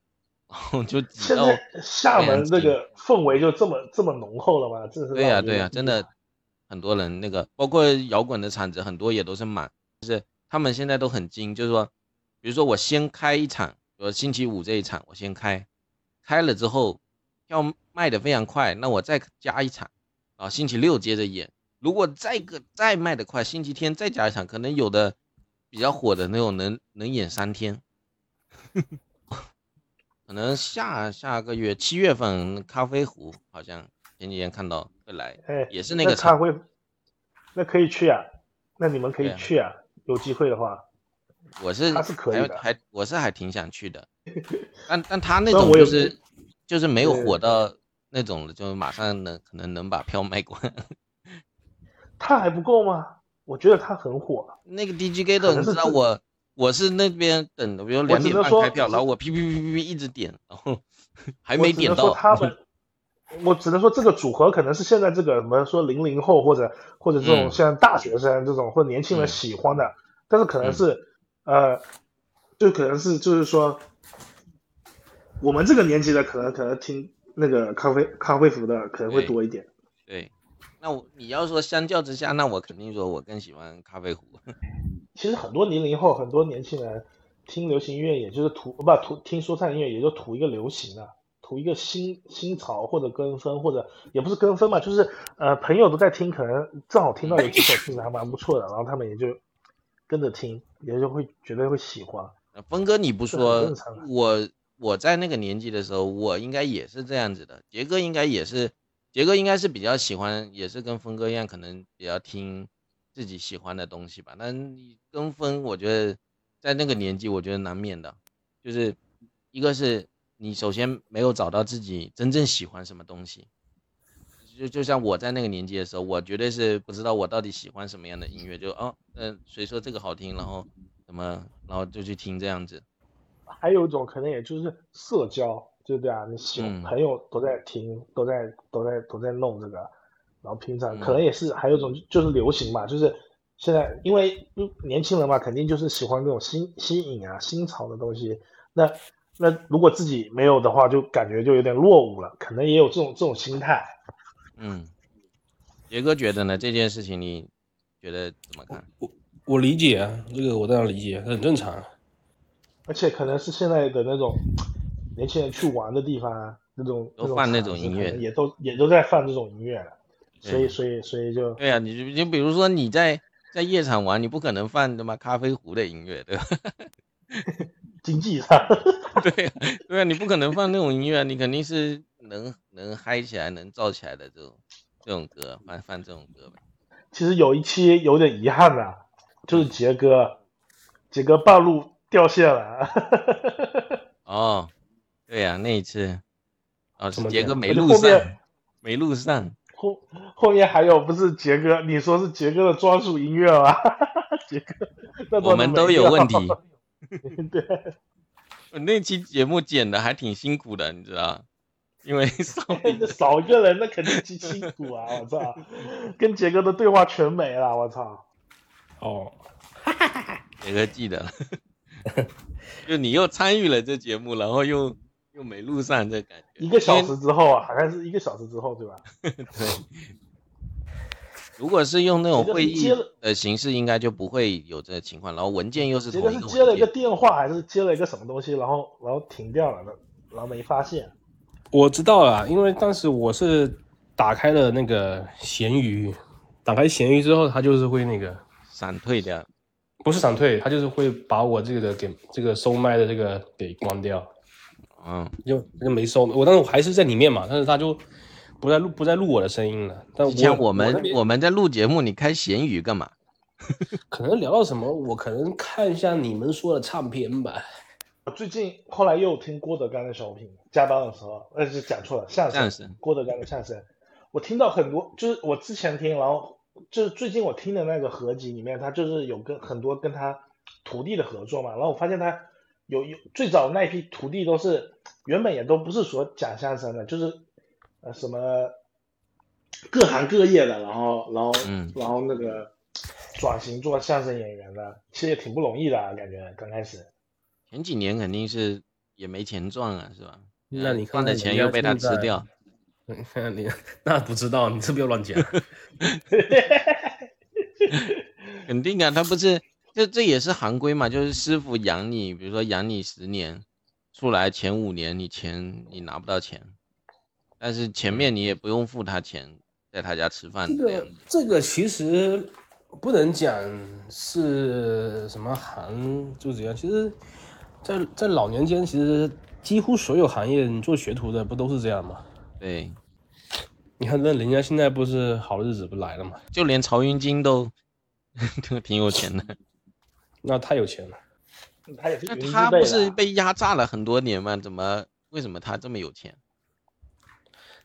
然后就挤到，现在厦门这个氛围就这么这么浓厚了吗？真是对呀、对呀、真的很多人那个，包括摇滚的场子很多也都是满，就是他们现在都很精，就是说，比如说我先开一场，我星期五这一场我先开，开了之后票卖的非常快，那我再加一场，啊，星期六接着演，如果再个再卖的快，星期天再加一场，可能有的比较火的那种能能演三天。可能下下个月七月份咖啡壶好像前几天看到会来，哎，也是那个场他会，那可以去啊，那你们可以去啊，有机会的话，我是他是可以的还还我是还挺想去的，*laughs* 但但他那种就是就是没有火到那种的，就马上能可能能把票卖光。他还不够吗？我觉得他很火，那个 DG g a 的，你知道我我是那边等的，比如我两点半开票，然后我噼噼噼噼噼一直点，然后还没点我只能说到。他们，我只能说这个组合可能是现在这个什么说零零后或者或者这种嗯像大学生这种或者年轻人嗯喜欢的，但是可能是、呃，就可能是就是说，我们这个年纪的可能可能听那个咖啡咖啡服的可能会多一点。对，那我你要说相较之下，那我肯定说我更喜欢咖啡壶。*laughs* 其实很多零零后很多年轻人听流行音乐，也就是图不图听说唱音乐，也就图一个流行啊，图一个新新潮或者跟风，或者也不是跟风嘛，就是呃朋友都在听，可能正好听到有几首听着还蛮不错的，然后他们也就跟着听，也就会觉得会喜欢。呃峰哥，你不说我我在那个年纪的时候，我应该也是这样子的。杰哥应该也是，杰哥应该是比较喜欢，也是跟峰哥一样，可能比较听自己喜欢的东西吧。但跟风，我觉得在那个年纪，我觉得难免的，就是一个是你首先没有找到自己真正喜欢什么东西。就就像我在那个年纪的时候，我绝对是不知道我到底喜欢什么样的音乐，就哦，嗯、谁说这个好听，然后怎么，然后就去听这样子。还有一种可能也就是社交，对不对啊？你喜嗯朋友都在听，都在都在都在弄这个，然后平常嗯可能也是还有一种就是流行嘛，就是现在因为嗯年轻人嘛，肯定就是喜欢这种新新颖啊、新潮的东西。那那如果自己没有的话，就感觉就有点落伍了，可能也有这种这种心态。嗯，杰哥觉得呢？这件事情你觉得怎么看？我我理解啊，这个我当然理解，很正常啊。而且可能是现在的那种年轻人去玩的地方啊，那种都放那种音乐也都也都在放这种音乐了，所以所以所以就对啊，你就你比如说你在在夜场玩，你不可能放他妈咖啡壶的音乐，对吧？*laughs* 经济上，*laughs* 对啊，对啊，你不可能放那种音乐，你肯定是能能嗨起来、能燥起来的这种这种歌，放放这种歌呗。其实有一期有点遗憾啊、就是杰哥，杰哥半路掉线了，*laughs* 哦，对呀、那一次，哦，是杰哥没录上，没录上。后后面还有不是杰哥，你说是杰哥的专属音乐吗？*laughs* 杰哥，我们都有问题。*laughs* 对，我那期节目剪的还挺辛苦的，你知道？因为 *laughs* 少少一个人，那肯定极辛苦啊！我操，跟杰哥的对话全没了，我操！哦，杰哥记得了，就你又参与了这节目，然后又又没录上这感觉。一个小时之后啊，好像是一个小时之后，对吧？*laughs* 对，如果是用那种会议的形式，应该就不会有这个情况。然后文件又是这同一个个是接了一个，电话，还是接了一个什么东西，然后然后停掉了，然后没发现。我知道了，因为当时我是打开了那个闲鱼，打开闲鱼之后，它就是会那个闪退掉。不是闪退，它就是会把我这个的给这个收麦的这个给关掉，嗯，就就没收。我当时我还是在里面嘛，但是他就不再录不再录我的声音了。但之前我们我们在录节目，你开闲鱼干嘛？*laughs* 可能聊到什么，我可能看一下你们说的唱片吧。我最近后来又听郭德纲的小品，加班的时候，呃，是讲错了，相声，相声郭德纲的相声，我听到很多，就是我之前听，然后就是最近我听的那个合集里面，他就是有跟很多跟他徒弟的合作嘛，然后我发现他有有最早那一批徒弟都是原本也都不是说讲相声的，就是呃什么各行各业的，然后然后嗯然后那个转型做相声演员的，其实也挺不容易的啊，感觉刚开始。前几年肯定是也没钱赚啊，是吧？那你看赚的钱又被他吃掉。*laughs* 嗯，你那不知道，你是不要乱讲。*laughs* 肯定啊，他不是，这这也是行规嘛，就是师傅养你，比如说养你十年，出来前五年你钱你拿不到钱，但是前面你也不用付他钱，在他家吃饭这个这个其实不能讲是什么行就怎样，其实在，在老年间，其实几乎所有行业你做学徒的不都是这样吗？对，你看那人家现在不是好日子不来了吗？就连曹云金都都 *laughs* 挺有钱的，那太有钱了。他也是那他不是被压榨了很多年吗？怎么为什么他这么有钱？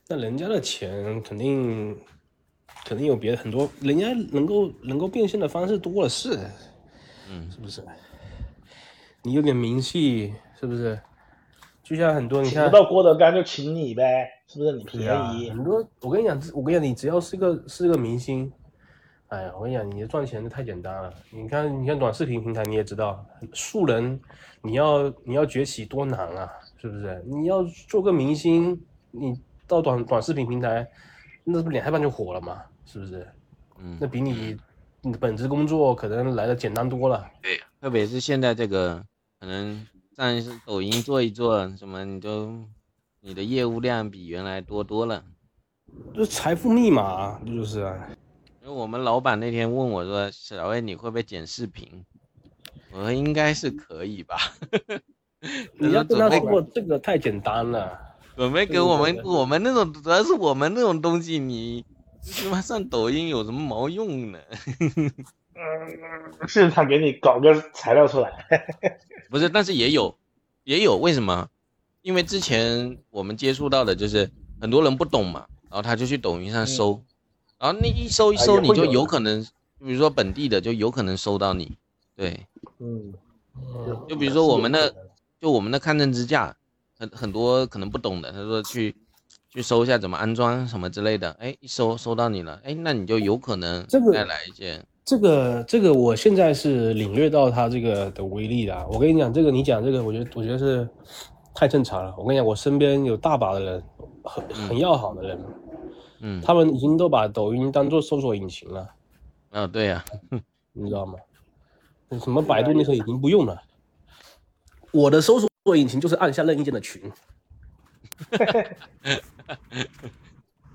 那人家的钱肯定肯定有别的很多，人家能够能够变现的方式多了是，嗯是不是？你有点名气，是不是？就像很多你看到郭德纲就请你呗，是不是？你便宜，很多我跟你讲，我跟你讲，你只要是个是个明星，哎呀，我跟你讲，你赚钱的太简单了。你看，你看短视频平台，你也知道，素人你要你要崛起多难啊，是不是？你要做个明星，你到短短视频平台，那不两下半就火了嘛，是不是？嗯那，比你你的本职工作可能来的简单多了。对，特别是现在这个，可能上抖音做一做，什么你都你的业务量比原来多多了。这财富密码，这就是啊。因为我们老板那天问我说：“小魏，你会不会剪视频？”我说：“应该是可以吧。*laughs* 你要跟他准备说这个太简单了。准备给我们我们那种，主要是我们那种东西，你他妈上抖音有什么毛用呢？*laughs* 嗯，是他给你搞个材料出来。*laughs* 不是，但是也有，也有，为什么？因为之前我们接触到的就是很多人不懂嘛，然后他就去抖音上搜，然后那一搜一啊搜，你就有可能，比如说本地的就有可能搜到你，对，嗯，就比如说我们的，就我们的抗震支架，很很多可能不懂的，他说去去搜一下怎么安装什么之类的，哎，一搜搜到你了，哎，那你就有可能这个再来一件，这个这个，我现在是领略到它这个的威力的啊。我跟你讲，这个你讲这个，我觉得我觉得是太正常了。我跟你讲，我身边有大把的人，很很要好的人，嗯，他们已经都把抖音当做搜索引擎了，啊，对呀、你知道吗？什么百度那时候已经不用了，我的搜索引擎就是按下任意键的群。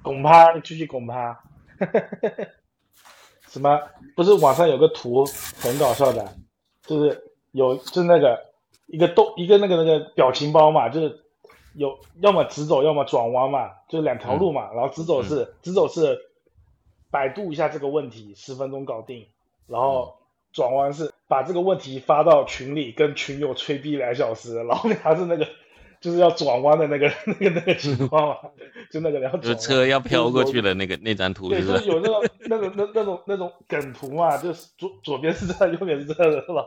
拱趴，继续拱趴。*laughs* 什么？不是网上有个图很搞笑的，就是有就是那个一个动一个那个那个表情包嘛，就是有要么直走，要么转弯嘛，就是两条路嘛。然后直走是、直走是百度一下这个问题，十分钟搞定。然后转弯是把这个问题发到群里，跟群友吹逼两小时，然后还是那个就是要转弯的那个 *laughs* 那个那个情况嘛，*laughs* 就那个然后车要飘过去就是的那个那张图，就是是有那个那种那那种那种梗图嘛，就是左左边是这样，*laughs* 右边是这样的，是吧？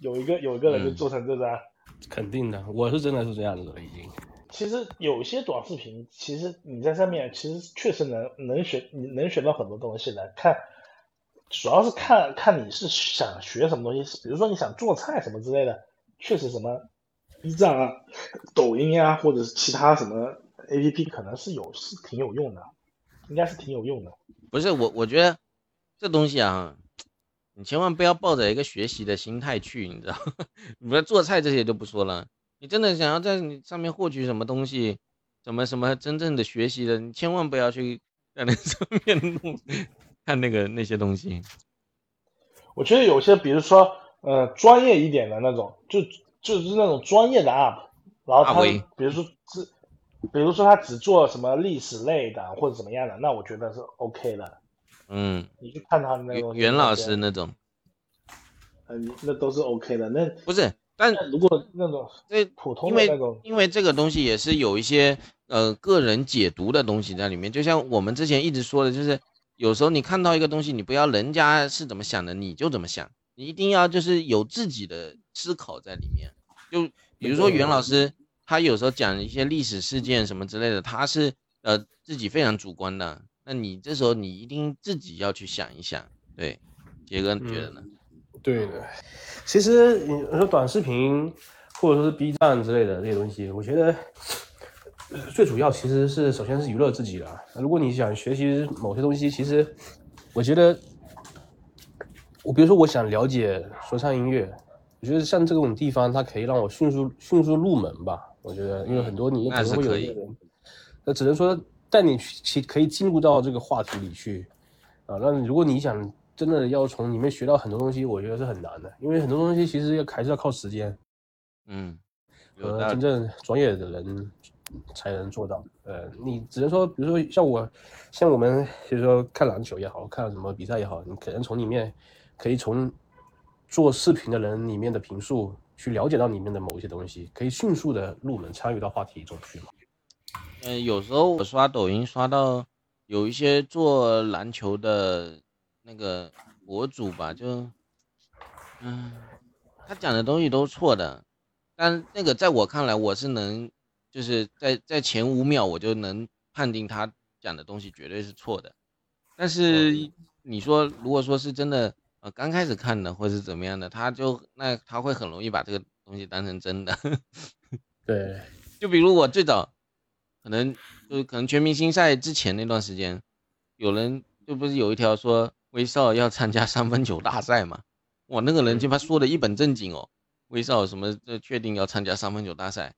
有一个有一个人就嗯做成这张。肯定的，我是真的是这样子的，已经。其实有些短视频，其实你在上面其实确实能能学，你能学到很多东西的。看，主要是看看你是想学什么东西，比如说你想做菜什么之类的，确实什么 B 站啊、抖音啊，或者是其他什么 APP，可能是有是挺有用的，应该是挺有用的。不是我，我觉得这东西啊，你千万不要抱着一个学习的心态去，你知道？*laughs* 你说做菜这些就不说了，你真的想要在你上面获取什么东西，什么什么真正的学习的，你千万不要去 *laughs* 在那上面弄看那个那些东西。我觉得有些，比如说呃专业一点的那种，就就是那种专业的 UP，然后他比如说只，比如说他只做什么历史类的或者怎么样的，那我觉得是 OK 的。嗯，你去看他的那个袁老师那种呃，那都是 OK 的。那不是，但如果那种这普通因为的那种，因为这个东西也是有一些呃个人解读的东西在里面，就像我们之前一直说的，就是有时候你看到一个东西，你不要人家是怎么想的你就怎么想，你一定要就是有自己的思考在里面。就比如说袁老师，他有时候讲一些历史事件什么之类的，他是呃自己非常主观的，那你这时候你一定自己要去想一想。对，杰哥你觉得呢？对的，其实你说短视频或者说是 B 站之类的这些东西，我觉得呃最主要其实是首先是娱乐自己的。如果你想学习某些东西，其实我觉得，我比如说我想了解说唱音乐，我觉得像这种地方，它可以让我迅速迅速入门吧。我觉得，因为很多你可能会有一个人，那只能说带你去其可以进入到这个话题里去啊。那如果你想真的要从里面学到很多东西，我觉得是很难的，因为很多东西其实要还是要靠时间嗯，有和。真正专业的人才能做到。呃，你只能说，比如说像我，像我们，就是说看篮球也好看什么比赛也好，你可能从里面可以从做视频的人里面的评述去了解到里面的某一些东西，可以迅速的入门参与到话题中去嘛。嗯、有时候我刷抖音刷到有一些做篮球的那个博主吧，就，嗯，他讲的东西都错的，但那个在我看来，我是能，就是在在前五秒我就能判定他讲的东西绝对是错的，但是你说如果说是真的，呃，刚开始看的或是怎么样的，他就那他会很容易把这个东西当成真的。*laughs* 对，就比如我最早，可能就是可能全明星赛之前那段时间，有人就不是有一条说威少要参加三分球大赛嘛？哇，那个人鸡巴说的一本正经哦，威少什么这确定要参加三分球大赛？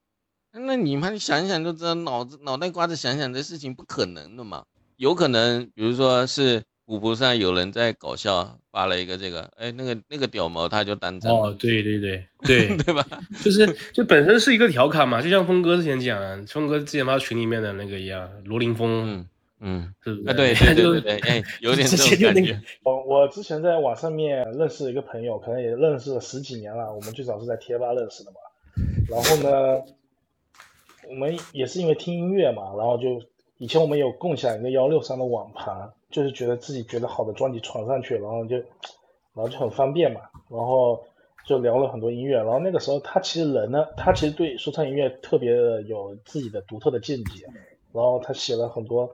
那你们想一想就知道，脑子脑袋瓜子想想这事情不可能的嘛。有可能，比如说是虎扑上有人在搞笑发了一个这个，哎，那个那个屌毛他就当真了，哦，对对对对，*laughs* 对吧？就是就本身是一个调侃嘛，就像峰哥之前讲的，峰哥之前发群里面的那个一样，罗林峰，嗯嗯，是不是？啊，对对对对对，哎，*laughs* 有点之这种感觉。我我之前在网上面认识一个朋友，可能也认识了十几年了。我们最早是在贴吧认识的嘛。然后呢，我们也是因为听音乐嘛，然后就以前我们有共享一个幺六三的网盘，就是觉得自己觉得好的专辑传上去，然后就然后就很方便嘛。然后就聊了很多音乐。然后那个时候他其实人呢，他其实对说唱音乐特别的有自己的独特的见解。然后他写了很多，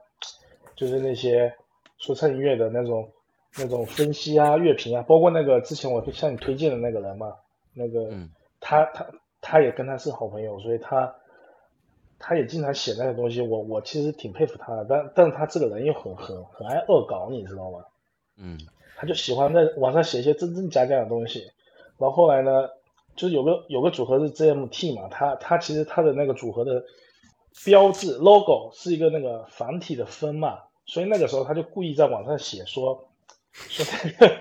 就是那些说唱音乐的那种那种分析啊、乐评啊，包括那个之前我向你推荐的那个人嘛，那个、嗯他他他也跟他是好朋友，所以他他也经常写那个东西，我我其实挺佩服他的，但但是他这个人又很很很爱恶搞，你知道吗？嗯他就喜欢在网上写一些真真假假的东西。然后后来呢，就是有个有个组合是 GMT 嘛，他他其实他的那个组合的标志 logo 是一个那个繁体的分嘛，所以那个时候他就故意在网上写说说那个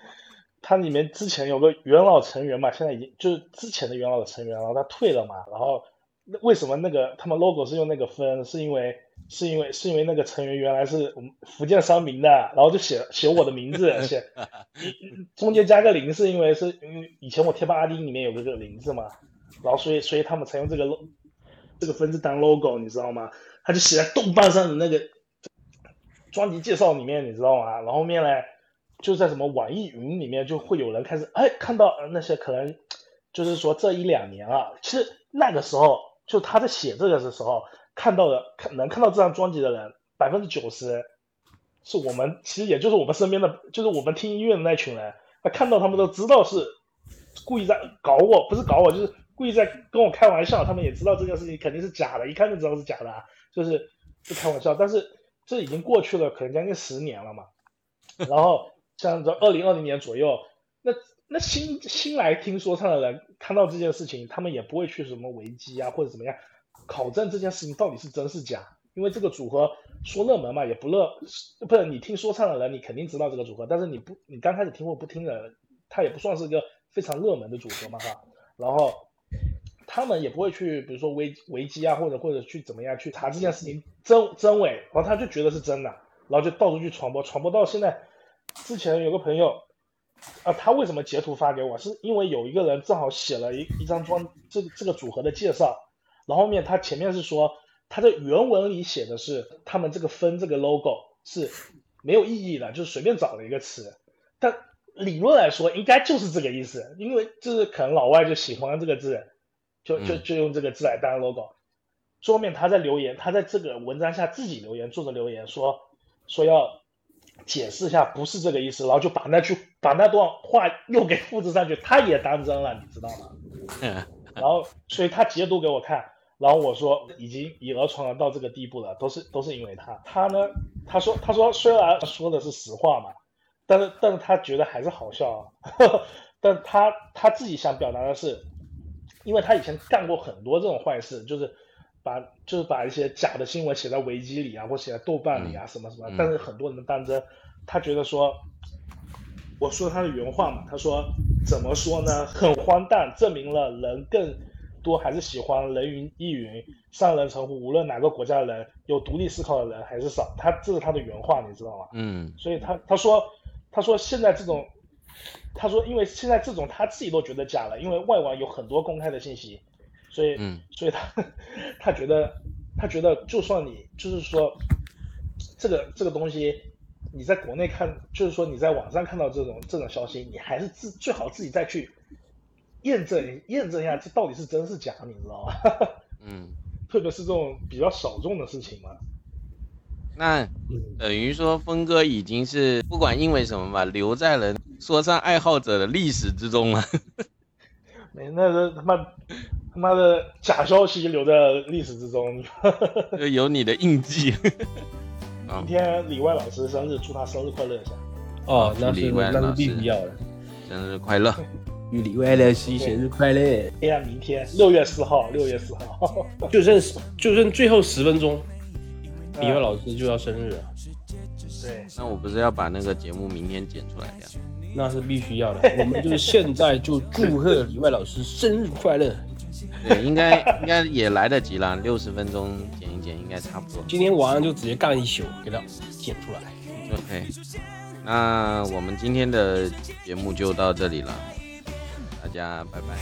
*laughs* 他里面之前有个元老成员嘛，现在已经就是之前的元老的成员，然后他退了嘛，然后那为什么那个他们 logo 是用那个分？是因为是因为是因为那个成员原来是我们福建商民的，然后就写写我的名字，写中间加个零，是因为是因为以前我贴吧 ID 里面有个这个零字嘛，然后所以所以他们才用这个 logo 这个分字当 logo，你知道吗？他就写在豆瓣上的那个专辑介绍里面，你知道吗？然后面呢，就在什么网易云里面就会有人开始哎看到那些可能就是说这一两年啊，其实那个时候就他在写这个的时候看到的看能看到这张专辑的人百分之九十是我们，其实也就是我们身边的，就是我们听音乐的那群人，他看到他们都知道是故意在搞我，不是搞我，就是故意在跟我开玩笑，他们也知道这件事情肯定是假的，一看就知道是假的，啊，就是就开玩笑。但是这已经过去了，可能将近十年了嘛。然后像这二零二零年左右，那那新新来听说唱的人看到这件事情，他们也不会去什么维基啊或者怎么样考证这件事情到底是真是假，因为这个组合说热门嘛，也不热，不是你听说唱的人，你肯定知道这个组合，但是你不你刚开始听或不听的，他也不算是一个非常热门的组合嘛哈。然后他们也不会去，比如说危危机啊，或者或者去怎么样去查这件事情真真伪，然后他就觉得是真的，然后就到处去传播，传播到现在。之前有个朋友，啊，他为什么截图发给我？是因为有一个人正好写了一一张专这这个组合的介绍，然后面他前面是说他的原文里写的是他们这个分这个 logo 是没有意义的，就是随便找了一个词，但理论来说应该就是这个意思，因为就是可能老外就喜欢这个字，就就就用这个字来当 logo。桌面他在留言，他在这个文章下自己留言，作者留言说说要。解释一下，不是这个意思，然后就把那句把那段话又给复制上去，他也当真了，你知道吗？*laughs* 然后，所以他截图给我看，然后我说已经以讹传讹到这个地步了，都是都是因为他。他呢，他说他说虽然说的是实话嘛，但是但是他觉得还是好笑啊。*laughs* 但他他自己想表达的是，因为他以前干过很多这种坏事，就是把就是把一些假的新闻写在维基里啊，或写在豆瓣里啊，什么什么，但是很多人当真。他觉得说，我说他的原话嘛，他说怎么说呢？很荒诞，证明了人更多还是喜欢人云亦云、上人称呼，无论哪个国家的人，有独立思考的人还是少。他这是他的原话，你知道吗？嗯。所以他他说他说现在这种，他说因为现在这种他自己都觉得假了，因为外网有很多公开的信息，所以 *laughs* 所以他他觉得他觉得就算你就是说这个这个东西。你在国内看，就是说你在网上看到这种这种消息，你还是自最好自己再去验证验证一下，这到底是真是假，你知道吗？*laughs* 嗯，特别是这种比较小众的事情嘛。那等于说峰哥已经是不管因为什么吧，留在了说唱爱好者的历史之中了。*laughs* 没，那个他妈他妈的假消息留在历史之中，*laughs* 有你的印记。*laughs* 明天李外老师生日，祝他生日快乐一下。哦，那是那是必须要的。生日快乐，与李外老师生日快乐。哎呀，明天六月四号，六月四号，就剩就剩最后十分钟，李外老师就要生日了。对，那我不是要把那个节目明天剪出来呀？那是必须要的。*laughs* 我们就是现在就祝贺李外老师生日快乐。对，应该应该也来得及了，六十分钟剪一剪应该差不多。今天晚上就直接干一宿，给他剪出来。OK，那我们今天的节目就到这里了，大家拜拜。